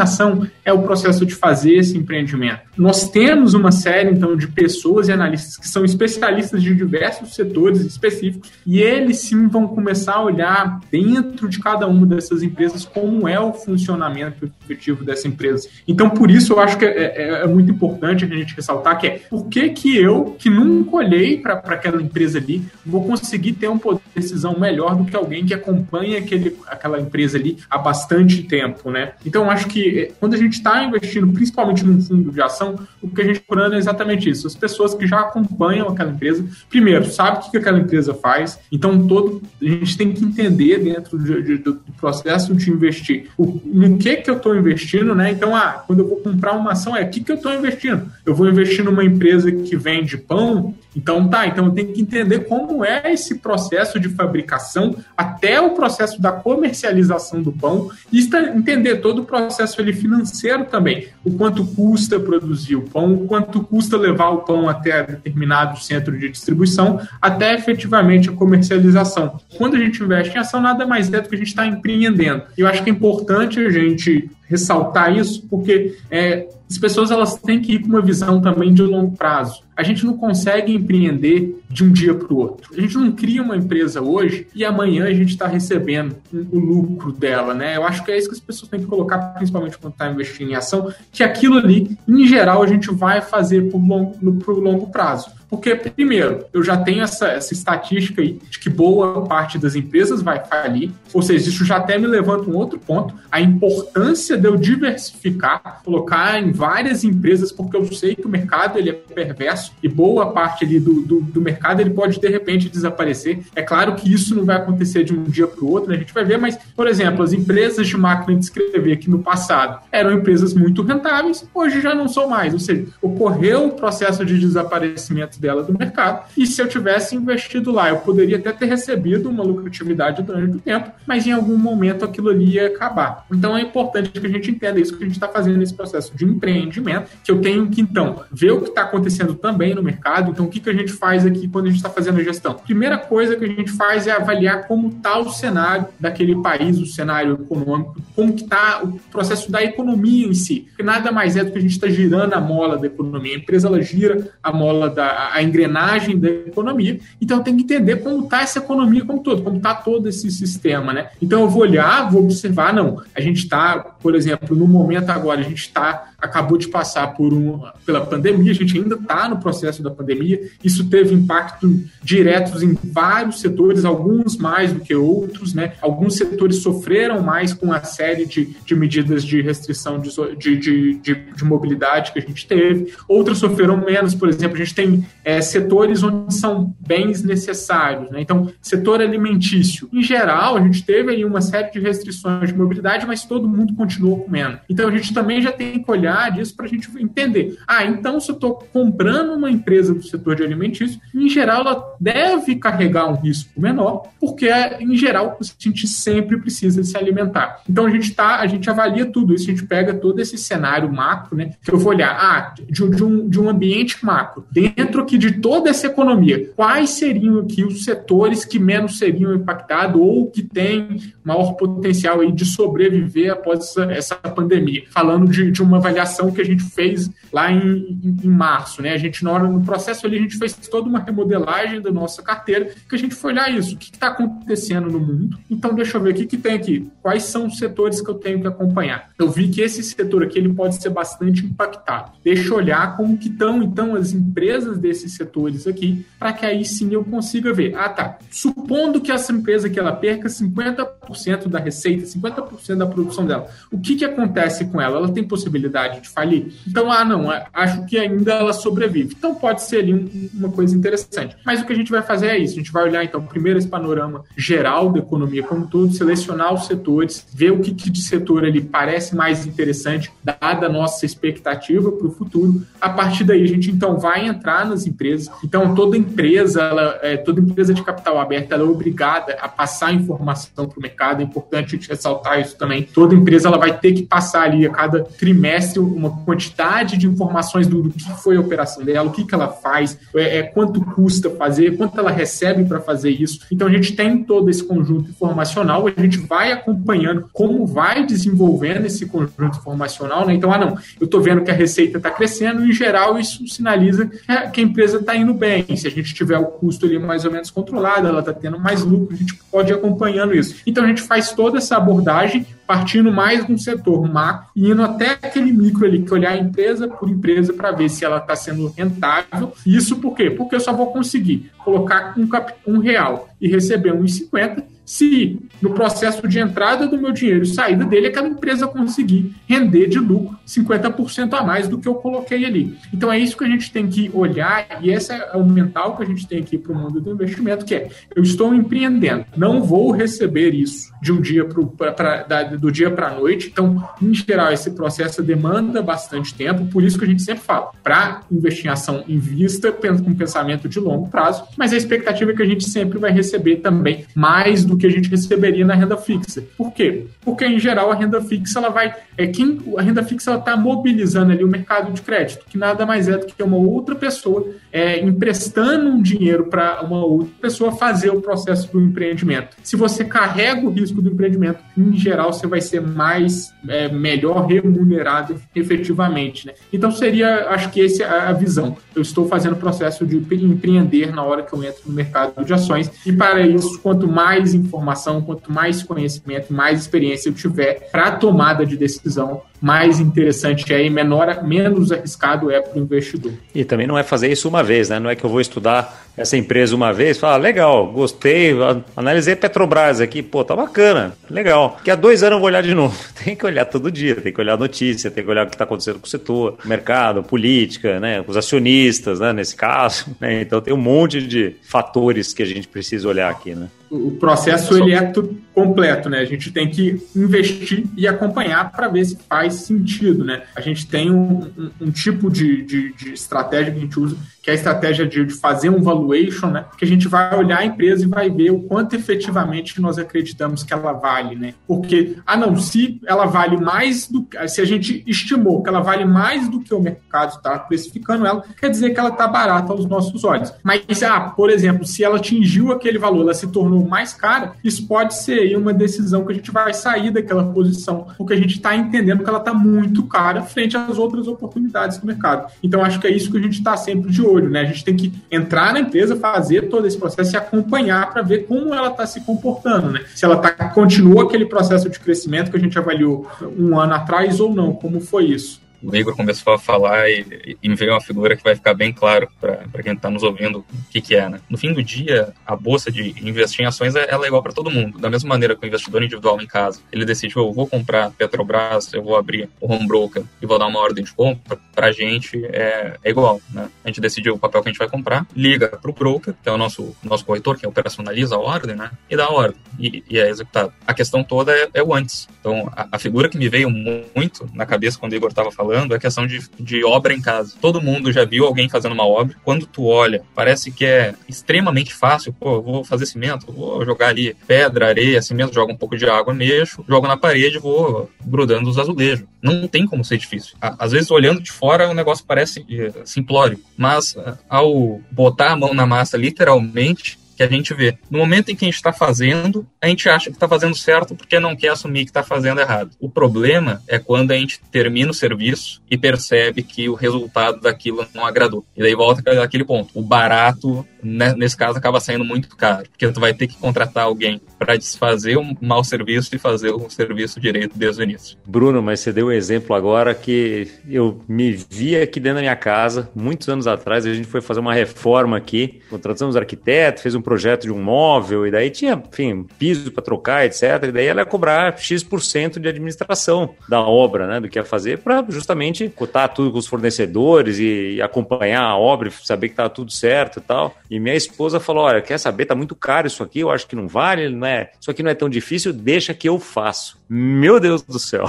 é o processo de fazer esse empreendimento. Nós temos uma série, então, de pessoas e analistas que são especialistas de diversos setores específicos e eles sim vão começar a olhar dentro de cada uma dessas empresas como é o funcionamento efetivo dessa empresa. Então, por isso, eu acho que é, é, é muito importante a gente ressaltar que é por que, que eu, que nunca olhei para aquela empresa ali, vou conseguir ter um poder de decisão melhor do que alguém que acompanha aquele, aquela empresa ali há bastante tempo, né? Então, acho que quando a gente está investindo, principalmente num fundo de ação, o que a gente procurando é exatamente isso. As pessoas que já acompanham aquela empresa, primeiro, sabe o que, que aquela empresa faz, então todo a gente tem que entender dentro de, de, do processo de investir o, no que que eu estou investindo, né? Então, ah, quando eu vou comprar uma ação, é o que, que eu estou investindo? Eu vou investir numa empresa que vende pão Então tá, então tenho que entender como é esse processo de fabricação até o processo da comercialização do pão e entender todo o processo ali financeiro também, o quanto custa produzir o pão, o quanto custa levar o pão até determinado centro de distribuição, até efetivamente a comercialização. Quando a gente investe em ação, nada mais é do que a gente está empreendendo. E eu acho que é importante a gente ressaltar isso, porque é, as pessoas elas têm que ir com uma visão também de longo prazo. A gente não consegue empreender de um dia para o outro. A gente não cria uma empresa hoje e amanhã a gente está recebendo o lucro dela, né? Eu acho que é isso que as pessoas têm que colocar, principalmente quando está investindo em ação, que aquilo ali, em geral, a gente vai fazer por longo, por longo prazo. Porque, primeiro, eu já tenho essa, essa estatística aí de que boa parte das empresas vai falir, ou seja, isso já até me levanta um outro ponto, a importância de eu diversificar, colocar em várias empresas, porque eu sei que o mercado ele é perverso e boa parte ali do, do, do mercado ele pode, de repente, desaparecer. É claro que isso não vai acontecer de um dia para o outro, né? a gente vai ver, mas, por exemplo, as empresas de máquina de escrever que no passado eram empresas muito rentáveis, hoje já não são mais, ou seja, ocorreu o processo de desaparecimento dela do mercado. E se eu tivesse investido lá, eu poderia até ter recebido uma lucratividade durante o tempo, mas em algum momento aquilo ali ia acabar. Então é importante que a gente entenda isso que a gente está fazendo nesse processo de empreendimento, que eu tenho que então ver o que está acontecendo também no mercado. Então o que, que a gente faz aqui quando a gente está fazendo a gestão? Primeira coisa que a gente faz é avaliar como está o cenário daquele país, o cenário econômico, como está o processo da economia em si. Porque nada mais é do que a gente está girando a mola da economia. A empresa ela gira a mola da a, engrenagem da economia. Então, tenho que entender como está essa economia como todo, como está todo esse sistema, né? Então, eu vou olhar, vou observar, não, a gente está, por exemplo, no momento agora, a gente está acabou de passar por um, pela pandemia, a gente ainda está no processo da pandemia, isso teve impacto diretos em vários setores, alguns mais do que outros, né? Alguns setores sofreram mais com a série de, de medidas de restrição de, de, de, de, de mobilidade que a gente teve, outros sofreram menos, por exemplo, a gente tem é, setores onde são bens necessários, né? Então, setor alimentício, em geral, a gente teve aí uma série de restrições de mobilidade, mas todo mundo continuou comendo. Então, a gente também já tem que olhar olhar disso para a gente entender. Ah, então se eu estou comprando uma empresa do setor de alimentício, em geral ela deve carregar um risco menor, porque em geral a gente sempre precisa se alimentar. Então a gente tá, a gente avalia tudo isso, a gente pega todo esse cenário macro, né? Que eu vou olhar, ah, de, de, um, de um ambiente macro, dentro aqui de toda essa economia, quais seriam aqui os setores que menos seriam impactados ou que têm maior potencial aí de sobreviver após essa, essa pandemia? Falando de, de uma avaliação avaliação que a gente fez lá em, em, em março, né? A gente, na hora, no processo ali, a gente fez toda uma remodelagem da nossa carteira, que a gente foi olhar isso, o que está acontecendo no mundo. Então, deixa eu ver o que, que tem aqui, quais são os setores que eu tenho que acompanhar. Eu vi que esse setor aqui ele pode ser bastante impactado. Deixa eu olhar como que estão, então, as empresas desses setores aqui, para que aí sim eu consiga ver. Ah, tá. Supondo que essa empresa que ela perca 50% da receita, 50% da produção dela, o que, que acontece com ela? Ela tem possibilidade de falir. Então, ah, não, acho que ainda ela sobrevive. Então, pode ser ali um, uma coisa interessante. Mas o que a gente vai fazer é isso: a gente vai olhar, então, primeiro esse panorama geral da economia como todo, selecionar os setores, ver o que, que de setor ali parece mais interessante, dada a nossa expectativa para o futuro. A partir daí, a gente então vai entrar nas empresas. Então, toda empresa, ela, é, toda empresa de capital aberto, ela é obrigada a passar informação para o mercado. É importante ressaltar isso também. Toda empresa ela vai ter que passar ali a cada trimestre uma quantidade de informações do, do que foi a operação dela, o que, que ela faz, é, é quanto custa fazer, quanto ela recebe para fazer isso. Então a gente tem todo esse conjunto informacional, a gente vai acompanhando como vai desenvolvendo esse conjunto informacional. Né? Então, ah, não, eu estou vendo que a receita está crescendo, e, em geral isso sinaliza que a empresa está indo bem. Se a gente tiver o custo ali mais ou menos controlado, ela está tendo mais lucro, a gente pode ir acompanhando isso. Então a gente faz toda essa abordagem partindo mais de um setor macro e indo até aquele micro ali, que olhar empresa por empresa para ver se ela está sendo rentável. Isso por quê? Porque eu só vou conseguir colocar um, um real e receber 1,50 se no processo de entrada do meu dinheiro e saída dele, aquela empresa conseguir render de lucro 50% a mais do que eu coloquei ali. Então é isso que a gente tem que olhar e esse é o mental que a gente tem aqui para o mundo do investimento, que é eu estou empreendendo, não vou receber isso de um dia pro, pra, pra, do dia para a noite. Então, em geral, esse processo demanda bastante tempo, por isso que a gente sempre fala, para investir em ação em vista, com pensamento de longo prazo, mas a expectativa é que a gente sempre vai receber também mais do que a gente receberia na renda fixa. Por quê? Porque, em geral, a renda fixa ela vai. É quem a renda fixa está mobilizando ali o mercado de crédito, que nada mais é do que uma outra pessoa é, emprestando um dinheiro para uma outra pessoa fazer o processo do empreendimento. Se você carrega o risco do empreendimento, em geral, você vai ser mais é, melhor remunerado efetivamente. Né? Então, seria, acho que essa é a visão. Eu estou fazendo o processo de empreender na hora que eu entro no mercado de ações, e para isso, quanto mais informação, quanto mais conhecimento, mais experiência eu tiver para tomada de decisão, mais interessante é e menor, menos arriscado é para o investidor. E também não é fazer isso uma vez, né? Não é que eu vou estudar essa empresa uma vez, falar, legal, gostei, analisei Petrobras aqui, pô, tá bacana, legal. Daqui a dois anos eu vou olhar de novo. Tem que olhar todo dia, tem que olhar a notícia, tem que olhar o que está acontecendo com o setor, mercado, política, né? Os acionistas, né? Nesse caso. Né? Então tem um monte de fatores que a gente precisa olhar aqui, né? O processo ele é completo, né? A gente tem que investir e acompanhar para ver se faz sentido, né? A gente tem um, um, um tipo de, de, de, estratégia que a gente usa, que é a estratégia de, de, fazer um valuation, né? Que a gente vai olhar a empresa e vai ver o quanto efetivamente nós acreditamos que ela vale, né? Porque, ah não, se ela vale mais do se a gente estimou que ela vale mais do que o mercado está precificando ela, quer dizer que ela está barata aos nossos olhos. Mas, ah, por exemplo, se ela atingiu aquele valor, ela se tornou mais cara, isso pode ser uma decisão que a gente vai sair daquela posição, porque a gente está entendendo que ela está muito cara frente às outras oportunidades do mercado. Então, acho que é isso que a gente está sempre de olho, né? A gente tem que entrar na empresa, fazer todo esse processo e acompanhar para ver como ela está se comportando, né? Se ela tá, continua aquele processo de crescimento que a gente avaliou um ano atrás ou não, como foi isso o Igor começou a falar e, e me veio uma figura que vai ficar bem claro para quem está nos ouvindo o que, que é. Né? No fim do dia, a bolsa de investir em ações é, ela é igual para todo mundo. Da mesma maneira que o investidor individual em casa, ele decide, eu vou comprar Petrobras, eu vou abrir o home broker e vou dar uma ordem de compra, para a gente é, é igual. Né? A gente decide o papel que a gente vai comprar, liga para o broker, que é o nosso, nosso corretor, que operacionaliza a ordem, né? e dá a ordem, e, e é executado. A questão toda é, é o antes. Então, a, a figura que me veio muito na cabeça quando o Igor estava falando falando é a questão de, de obra em casa. Todo mundo já viu alguém fazendo uma obra. Quando tu olha, parece que é extremamente fácil. Pô, vou fazer cimento, vou jogar ali pedra, areia, cimento, jogo um pouco de água, mexo, jogo na parede, vou grudando os azulejos. Não tem como ser difícil. Às vezes, olhando de fora, o negócio parece eh, simplório. Mas, eh, ao botar a mão na massa, literalmente, que a gente vê. No momento em que a gente está fazendo, a gente acha que está fazendo certo porque não quer assumir que está fazendo errado. O problema é quando a gente termina o serviço e percebe que o resultado daquilo não agradou. E daí volta aquele ponto. O barato né, nesse caso acaba saindo muito caro, porque tu vai ter que contratar alguém para desfazer um mau serviço e fazer o serviço direito desde o início. Bruno, mas você deu um exemplo agora que eu me vi aqui dentro da minha casa, muitos anos atrás, a gente foi fazer uma reforma aqui, contratamos arquiteto, fez um projeto de um móvel, e daí tinha, enfim, piso para trocar, etc. E daí ela ia cobrar X% de administração da obra, né, do que ia fazer, para justamente cotar tudo com os fornecedores e acompanhar a obra, saber que estava tudo certo e tal. E e minha esposa falou: Olha, quer saber? Tá muito caro isso aqui, eu acho que não vale, não é, isso aqui não é tão difícil, deixa que eu faço. Meu Deus do céu.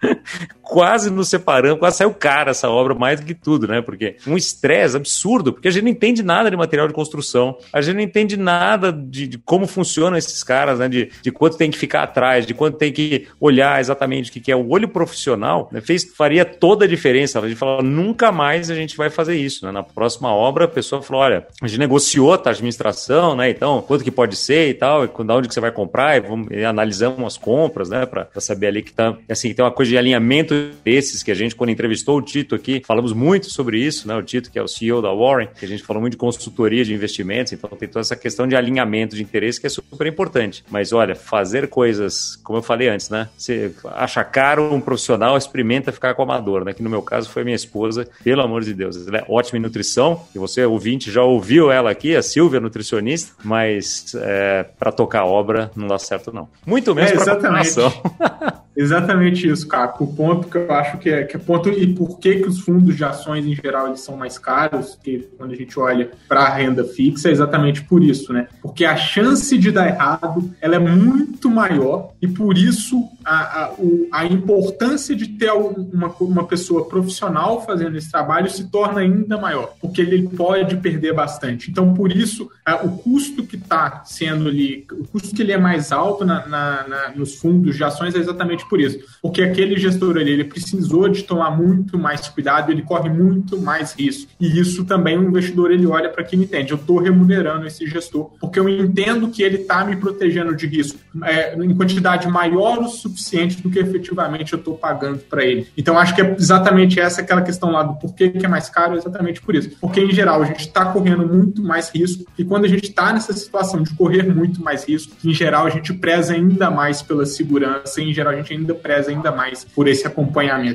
quase nos separamos, quase saiu cara essa obra mais do que tudo, né? Porque um estresse absurdo, porque a gente não entende nada de material de construção, a gente não entende nada de, de como funcionam esses caras, né? De, de quanto tem que ficar atrás, de quanto tem que olhar exatamente o que, que é o olho profissional, né? Fez, faria toda a diferença. A gente falou, nunca mais a gente vai fazer isso, né? Na próxima obra, a pessoa falou, olha, a gente negociou a administração, né? Então, quanto que pode ser e tal, e da onde que você vai comprar, e, vamos, e analisamos as compras, né? para saber ali que tá. Assim, tem uma coisa de alinhamento desses que a gente, quando entrevistou o Tito aqui, falamos muito sobre isso, né? O Tito, que é o CEO da Warren, que a gente falou muito de consultoria de investimentos, então tem toda essa questão de alinhamento de interesse que é super importante. Mas olha, fazer coisas, como eu falei antes, né? Você acha caro um profissional, experimenta ficar com amador, né? Que no meu caso foi minha esposa, pelo amor de Deus. Ela é ótima em nutrição, e você, ouvinte, já ouviu ela aqui, a Silvia, nutricionista, mas é, para tocar obra não dá certo, não. Muito menos é, para Exatamente isso, cara. O ponto que eu acho que é, que é ponto e por que, que os fundos de ações em geral eles são mais caros, que quando a gente olha para a renda fixa, é exatamente por isso, né? Porque a chance de dar errado ela é muito maior e por isso a, a, a importância de ter uma, uma pessoa profissional fazendo esse trabalho se torna ainda maior, porque ele pode perder bastante. Então, por isso, a, o custo que está sendo ali, o custo que ele é mais alto na, na, na, nos fundos de ações é exatamente por isso. Porque aquele gestor ali, ele precisou de tomar muito mais cuidado, ele corre muito mais risco. E isso também o investidor, ele olha para quem entende. Eu estou remunerando esse gestor, porque eu entendo que ele está me protegendo de risco é, em quantidade maior o suficiente do que efetivamente eu estou pagando para ele. Então, acho que é exatamente essa aquela questão lá do porquê que é mais caro, é exatamente por isso. Porque, em geral, a gente está correndo muito mais risco, e quando a gente está nessa situação de correr muito mais risco, em geral, a gente preza ainda mais pela segurança, e, em geral, a gente ainda preza ainda mais por esse acompanhamento.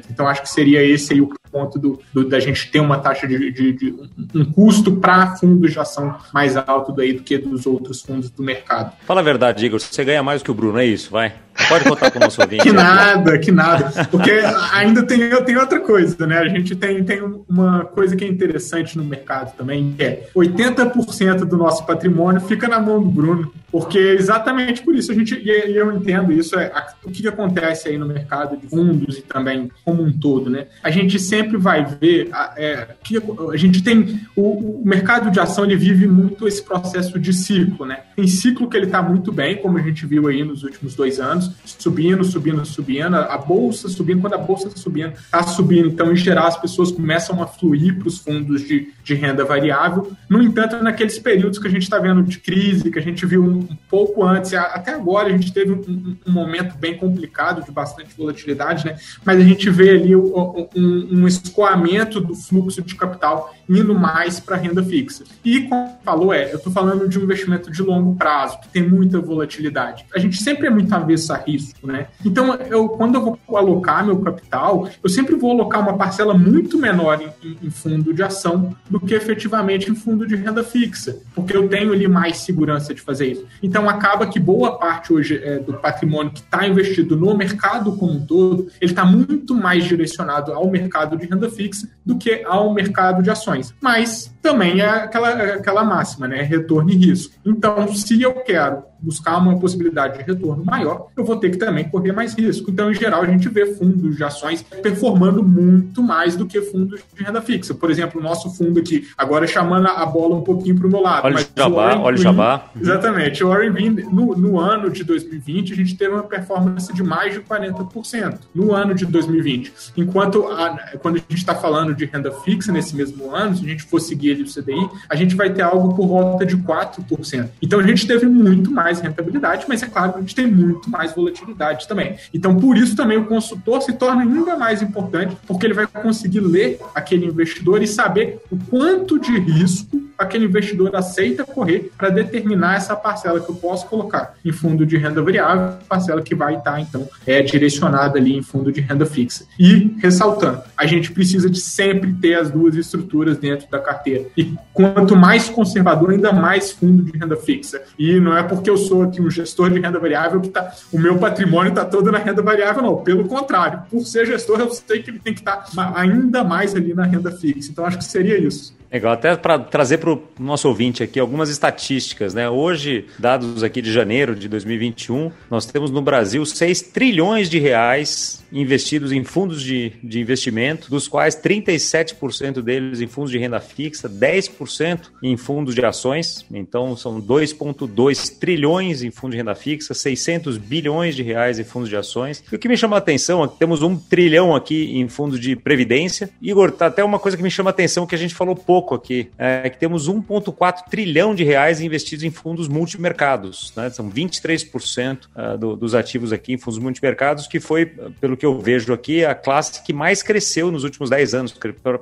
Então, acho que seria esse aí o ponto do, do da gente ter uma taxa de, de, de um custo para fundos de ação mais alto daí do que dos outros fundos do mercado. Fala a verdade, Igor, você ganha mais do que o Bruno, é isso, vai? Pode contar com o nosso ouvinte. que nada, que nada. Porque ainda tem, tem outra coisa, né? A gente tem, tem uma coisa que é interessante no mercado também, que é 80% do nosso patrimônio fica na mão do Bruno. Porque exatamente por isso a gente, e eu entendo isso, é o que acontece aí no mercado de fundos e também como um todo, né? A gente sempre vai ver, é, que a gente tem, o, o, mercado de ação ele vive muito esse processo de ciclo, né? Tem ciclo que ele está muito bem, como a gente viu aí nos últimos dois anos, subindo, subindo, subindo, a bolsa subindo, quando a bolsa está subindo, está subindo, então em geral as pessoas começam a fluir para os fundos de, de renda variável. No entanto, naqueles períodos que a gente está vendo de crise, que a gente viu um pouco antes, até agora a gente teve um, um, momento bem complicado de bastante volatilidade, né? Mas a gente vê ali um, um escoamento do fluxo de capital indo mais para renda fixa. E como falou, é, eu estou falando de um investimento de longo prazo, que tem muita volatilidade. A gente sempre é muito avesso a risco, né? Então, eu, quando eu vou alocar meu capital, eu sempre vou alocar uma parcela muito menor em, em fundo de ação do que efetivamente em fundo de renda fixa, porque eu tenho ali mais segurança de fazer isso. Então acaba que boa parte hoje é, do patrimônio que está investido no mercado como um todo, ele está muito mais direcionado ao mercado de renda fixa do que ao mercado de ações. Mas também é aquela, aquela máxima, né? Retorno e risco. Então, se eu quero buscar uma possibilidade de retorno maior, eu vou ter que também correr mais risco. Então, em geral, a gente vê fundos de ações performando muito mais do que fundos de renda fixa. Por exemplo, o nosso fundo aqui, agora chamando a bola um pouquinho para o meu lado. Olha o jabá, olha o jabá. Exatamente. O Warren Bean, no, no ano de 2020, a gente teve uma performance de mais de 40% no ano de 2020. Enquanto a, quando a gente está falando de renda fixa nesse mesmo ano, se a gente for seguir ali o CDI, a gente vai ter algo por volta de 4%. Então a gente teve muito mais rentabilidade, mas é claro que a gente tem muito mais volatilidade também. Então por isso também o consultor se torna ainda mais importante, porque ele vai conseguir ler aquele investidor e saber o quanto de risco aquele investidor aceita correr para determinar essa parcela que eu posso colocar em fundo de renda variável, parcela que vai estar, então, é direcionada ali em fundo de renda fixa. E, ressaltando, a gente precisa de sempre ter as duas estruturas dentro da carteira. E quanto mais conservador, ainda mais fundo de renda fixa. E não é porque eu sou aqui um gestor de renda variável que tá, o meu patrimônio está todo na renda variável, não. Pelo contrário, por ser gestor, eu sei que ele tem que estar tá ainda mais ali na renda fixa. Então, acho que seria isso. Legal, até para trazer para o nosso ouvinte aqui algumas estatísticas, né? Hoje, dados aqui de janeiro de 2021, nós temos no Brasil 6 trilhões de reais investidos em fundos de, de investimento, dos quais 37% deles em fundos de renda fixa, 10% em fundos de ações, então são 2,2 trilhões em fundos de renda fixa, 600 bilhões de reais em fundos de ações. E o que me chama a atenção é que temos um trilhão aqui em fundos de previdência. Igor, tá até uma coisa que me chama a atenção que a gente falou pouco pouco aqui, é que temos 1,4 trilhão de reais investidos em fundos multimercados. Né? São 23% uh, do, dos ativos aqui em fundos multimercados, que foi, pelo que eu vejo aqui, a classe que mais cresceu nos últimos 10 anos,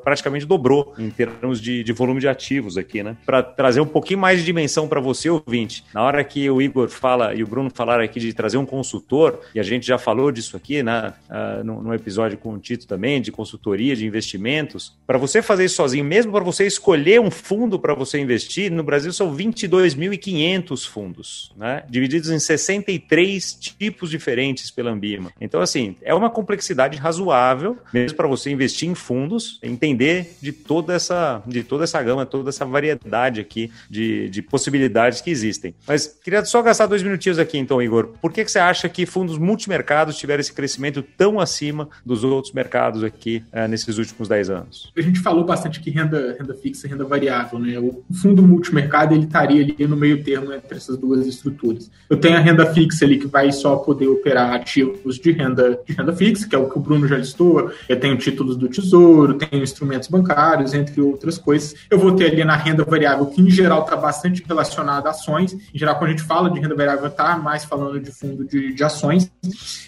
praticamente dobrou em termos de, de volume de ativos aqui. Né? Para trazer um pouquinho mais de dimensão para você, ouvinte, na hora que o Igor fala e o Bruno falaram aqui de trazer um consultor, e a gente já falou disso aqui né, uh, no, no episódio com o Tito também, de consultoria, de investimentos, para você fazer isso sozinho, mesmo para você escolher um fundo para você investir, no Brasil são 22.500 fundos, né? divididos em 63 tipos diferentes pela Ambima. Então, assim, é uma complexidade razoável, mesmo para você investir em fundos, entender de toda essa, de toda essa gama, toda essa variedade aqui de, de possibilidades que existem. Mas queria só gastar dois minutinhos aqui, então, Igor. Por que, que você acha que fundos multimercados tiveram esse crescimento tão acima dos outros mercados aqui uh, nesses últimos 10 anos? A gente falou bastante que renda, renda fixa e renda variável, né? O fundo multimercado ele estaria ali no meio termo entre essas duas estruturas. Eu tenho a renda fixa ali que vai só poder operar ativos de renda, de renda fixa, que é o que o Bruno já listou. Eu tenho títulos do Tesouro, tenho instrumentos bancários, entre outras coisas. Eu vou ter ali na renda variável, que em geral está bastante relacionada a ações. Em geral, quando a gente fala de renda variável, está mais falando de fundo de, de ações.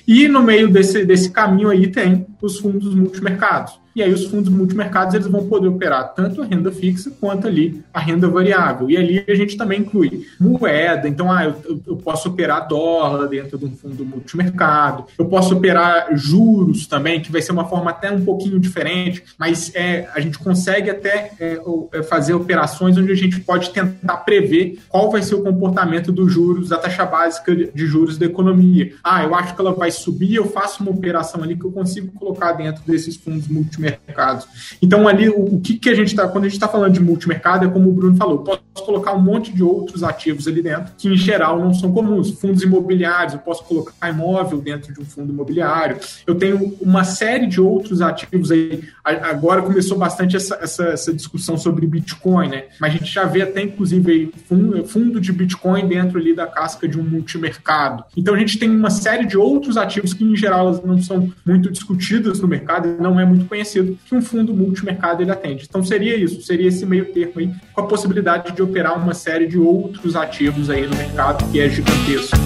E no meio desse, desse caminho aí tem os fundos multimercados. E aí os fundos multimercados eles vão poder operar tanto a renda fixa quanto ali a renda variável. E ali a gente também inclui moeda. Então, ah, eu, eu posso operar dólar dentro de um fundo multimercado. Eu posso operar juros também, que vai ser uma forma até um pouquinho diferente, mas é, a gente consegue até é, é fazer operações onde a gente pode tentar prever qual vai ser o comportamento dos juros, da taxa básica de juros da economia. Ah, eu acho que ela vai subir, eu faço uma operação ali que eu consigo colocar dentro desses fundos multimercados multimercados. Então, ali, o, o que, que a gente está, quando a gente está falando de multimercado, é como o Bruno falou, posso colocar um monte de outros ativos ali dentro, que em geral não são comuns. Fundos imobiliários, eu posso colocar imóvel dentro de um fundo imobiliário. Eu tenho uma série de outros ativos aí. Agora começou bastante essa, essa, essa discussão sobre Bitcoin, né? Mas a gente já vê até, inclusive, aí, fundo, fundo de Bitcoin dentro ali da casca de um multimercado. Então, a gente tem uma série de outros ativos que, em geral, não são muito discutidos no mercado, não é muito conhecido que um fundo multimercado ele atende. Então seria isso, seria esse meio termo aí, com a possibilidade de operar uma série de outros ativos aí no mercado que é gigantesco.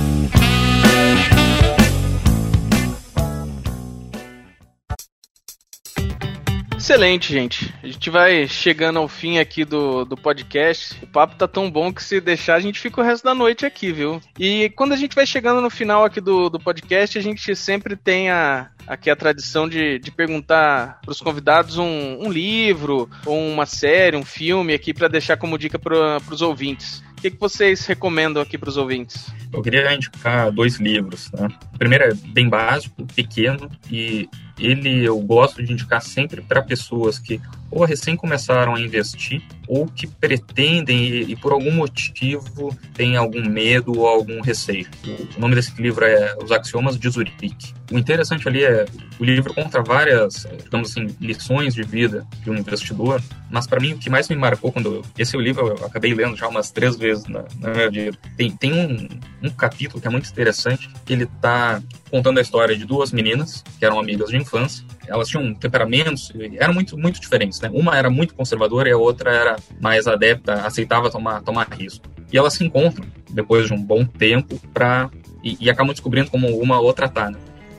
Excelente, gente. A gente vai chegando ao fim aqui do, do podcast. O papo tá tão bom que se deixar, a gente fica o resto da noite aqui, viu? E quando a gente vai chegando no final aqui do, do podcast, a gente sempre tem a, aqui a tradição de, de perguntar para os convidados um, um, livro, ou uma série, um filme aqui para deixar como dica para os ouvintes. O que, que vocês recomendam aqui para os ouvintes? Eu queria indicar dois livros. Né? O primeiro é bem básico, pequeno, e ele eu gosto de indicar sempre para pessoas que ou recém começaram a investir ou que pretendem e, e, por algum motivo têm algum medo ou algum receio. O nome desse livro é Os Axiomas de Zurich. O interessante ali é o livro conta várias, digamos assim, lições de vida de um investidor, mas para mim o que mais me marcou quando eu, esse é livro eu acabei lendo já umas três vezes na, na minha vida. Tem, tem um, um capítulo que é muito interessante, que ele está contando a história de duas meninas que eram amigas de infância. Elas tinham temperamentos, eram muito, muito diferentes, né? Uma era muito conservadora e a outra era mais adepta, aceitava tomar, tomar risco. E elas se encontram depois de um bom tempo para e, e acabam descobrindo como uma outra tá, né?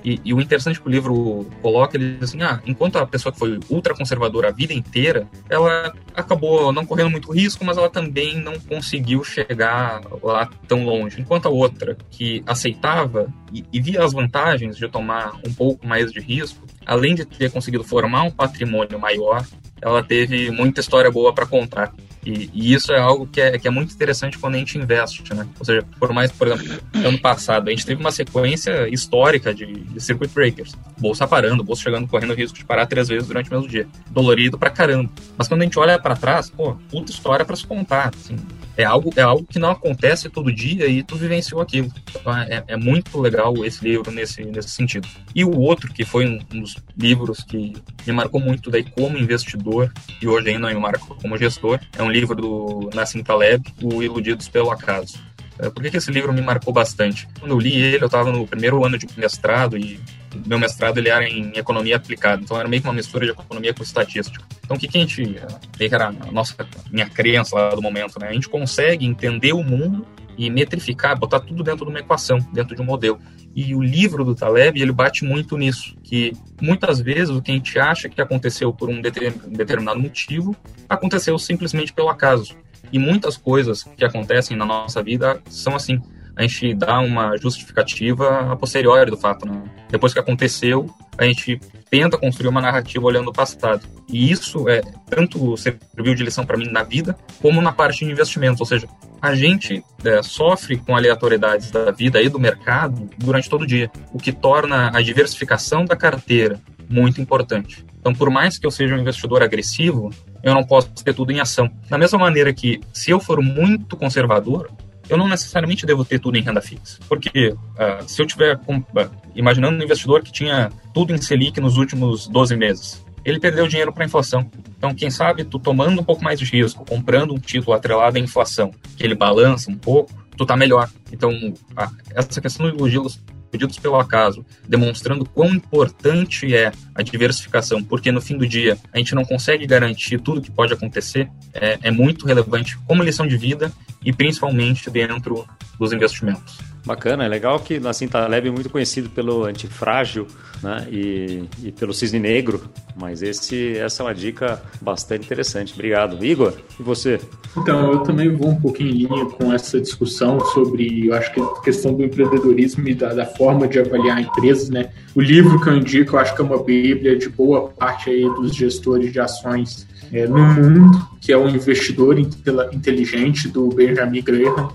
E, e, o interessante que o livro coloca, ele diz assim, ah, enquanto a pessoa que foi ultra conservadora a vida inteira, ela acabou não correndo muito risco, mas ela também não conseguiu chegar lá tão longe. Enquanto a outra, que aceitava e, e via as vantagens de tomar um pouco mais de risco, além de ter conseguido formar um patrimônio maior, ela teve muita história boa para contar. E, e, isso é algo que é, que é muito interessante quando a gente investe, né? Ou seja, por mais, por exemplo, ano passado, a gente teve uma sequência histórica de, de circuit breakers. Bolsa parando, bolsa chegando correndo risco de parar três vezes durante o mesmo dia. Dolorido pra caramba. Mas quando a gente olha para trás, pô, puta história para se contar, assim é algo, é algo que não acontece todo dia e tu vivenciou aquilo. Então é, é muito legal esse livro nesse, nesse sentido. E o outro, que foi um, um dos livros que me marcou muito daí como investidor, e hoje ainda me marca como gestor, é um livro do Nassim Taleb, O Iludidos pelo Acaso. É, por que, que esse livro me marcou bastante? Quando eu li ele, eu estava no primeiro ano de mestrado e meu mestrado ele era em economia aplicada, então era meio que uma mistura de economia com estatística. Então, o que, que a gente, que era a nossa, minha crença lá do momento, né? A gente consegue entender o mundo e metrificar, botar tudo dentro de uma equação, dentro de um modelo. E o livro do Taleb, ele bate muito nisso, que muitas vezes o que a gente acha que aconteceu por um determinado motivo, aconteceu simplesmente pelo acaso. E muitas coisas que acontecem na nossa vida são assim. A gente dá uma justificativa a posteriori do fato, né? Depois que aconteceu, a gente tenta construir uma narrativa olhando o passado. E isso é tanto serviu de lição para mim na vida, como na parte de investimentos. Ou seja, a gente é, sofre com aleatoriedades da vida e do mercado durante todo o dia, o que torna a diversificação da carteira muito importante. Então, por mais que eu seja um investidor agressivo, eu não posso ter tudo em ação. Da mesma maneira que, se eu for muito conservador, eu não necessariamente devo ter tudo em renda fixa. Porque uh, se eu tiver uh, imaginando um investidor que tinha tudo em Selic nos últimos 12 meses, ele perdeu dinheiro para a inflação. Então, quem sabe, tu tomando um pouco mais de risco, comprando um título atrelado à inflação, que ele balança um pouco, tu tá melhor. Então, uh, essa questão dos elogios pedidos pelo acaso, demonstrando quão importante é a diversificação, porque no fim do dia a gente não consegue garantir tudo que pode acontecer, é, é muito relevante como lição de vida e principalmente dentro dos investimentos. Bacana, é legal que assim, Taleb é muito conhecido pelo antifrágil né, e, e pelo cisne negro, mas esse, essa é uma dica bastante interessante. Obrigado. Igor, e você? Então, eu também vou um pouquinho em linha com essa discussão sobre, eu acho que a questão do empreendedorismo e da, da forma de avaliar empresas, né? O livro que eu indico, eu acho que é uma bíblia de boa parte aí dos gestores de ações é, no mundo, que é o investidor inteligente do Benjamin Graham.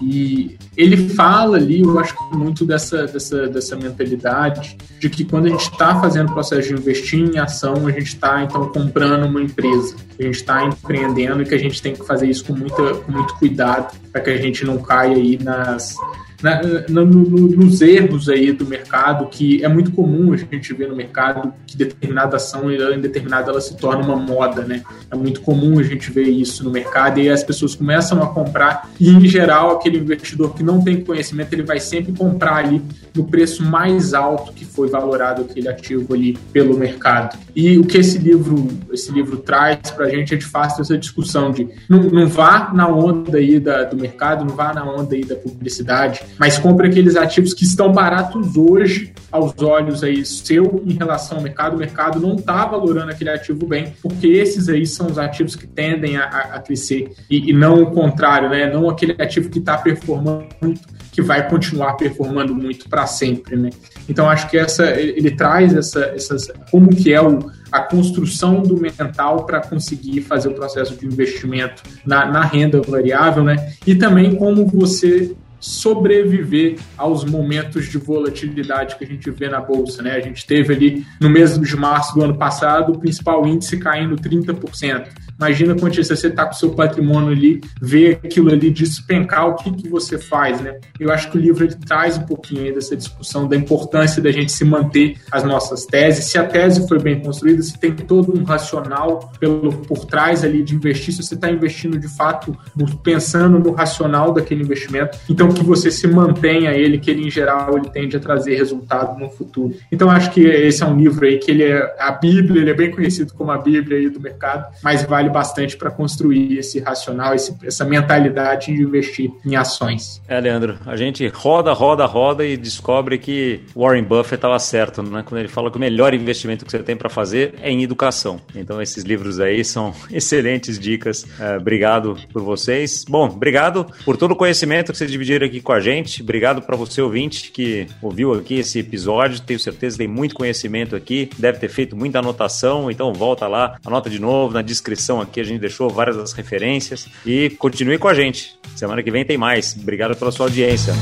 E ele fala ali, eu acho que muito dessa, dessa, dessa mentalidade de que quando a gente está fazendo o processo de investir em ação, a gente está então comprando uma empresa, a gente está empreendendo e que a gente tem que fazer isso com, muita, com muito cuidado para que a gente não caia aí nas, na, no, no, nos erros aí do mercado, que é muito comum a gente ver no mercado que determinada ação, em determinada, ela se torna uma moda, né? É muito comum a gente ver isso no mercado e as pessoas começam a comprar e, em geral, aquele investidor que não tem conhecimento, ele vai sempre comprar ali no preço mais alto que foi valorado aquele ativo ali pelo mercado. E o que esse livro, esse livro traz para a gente é de fato essa discussão de não, não vá na onda aí da, do mercado, não vá na onda aí da publicidade, mas compre aqueles ativos que estão baratos hoje aos olhos aí seu em relação ao mercado. O mercado não está valorando aquele ativo bem, porque esses aí são os ativos que tendem a, a crescer e, e, não o contrário, né? Não aquele ativo que está performando muito, que vai continuar performando muito para sempre, né? Então acho que essa ele traz essa, essas como que é o, a construção do mental para conseguir fazer o processo de investimento na, na renda variável, né? E também como você sobreviver aos momentos de volatilidade que a gente vê na bolsa, né? A gente teve ali no mês de março do ano passado o principal índice caindo 30%. Imagina quando você está com seu patrimônio ali, ver aquilo ali despencar, o que, que você faz, né? Eu acho que o livro ele traz um pouquinho dessa discussão da importância da gente se manter as nossas teses. Se a tese foi bem construída, se tem todo um racional pelo, por trás ali de investir, se você está investindo de fato pensando no racional daquele investimento, então que você se mantenha ele, que ele em geral ele tende a trazer resultado no futuro. Então acho que esse é um livro aí que ele é a Bíblia, ele é bem conhecido como a Bíblia aí do mercado, mas vale bastante para construir esse racional, esse, essa mentalidade de investir em ações. É, Leandro, a gente roda, roda, roda e descobre que Warren Buffett estava certo, né? Quando ele fala que o melhor investimento que você tem para fazer é em educação. Então, esses livros aí são excelentes dicas. É, obrigado por vocês. Bom, obrigado por todo o conhecimento que vocês dividiram aqui com a gente. Obrigado para você, ouvinte, que ouviu aqui esse episódio. Tenho certeza que tem muito conhecimento aqui, deve ter feito muita anotação. Então, volta lá, anota de novo na descrição descrição aqui, a gente deixou várias das referências. E continue com a gente. Semana que vem tem mais. Obrigado pela sua audiência.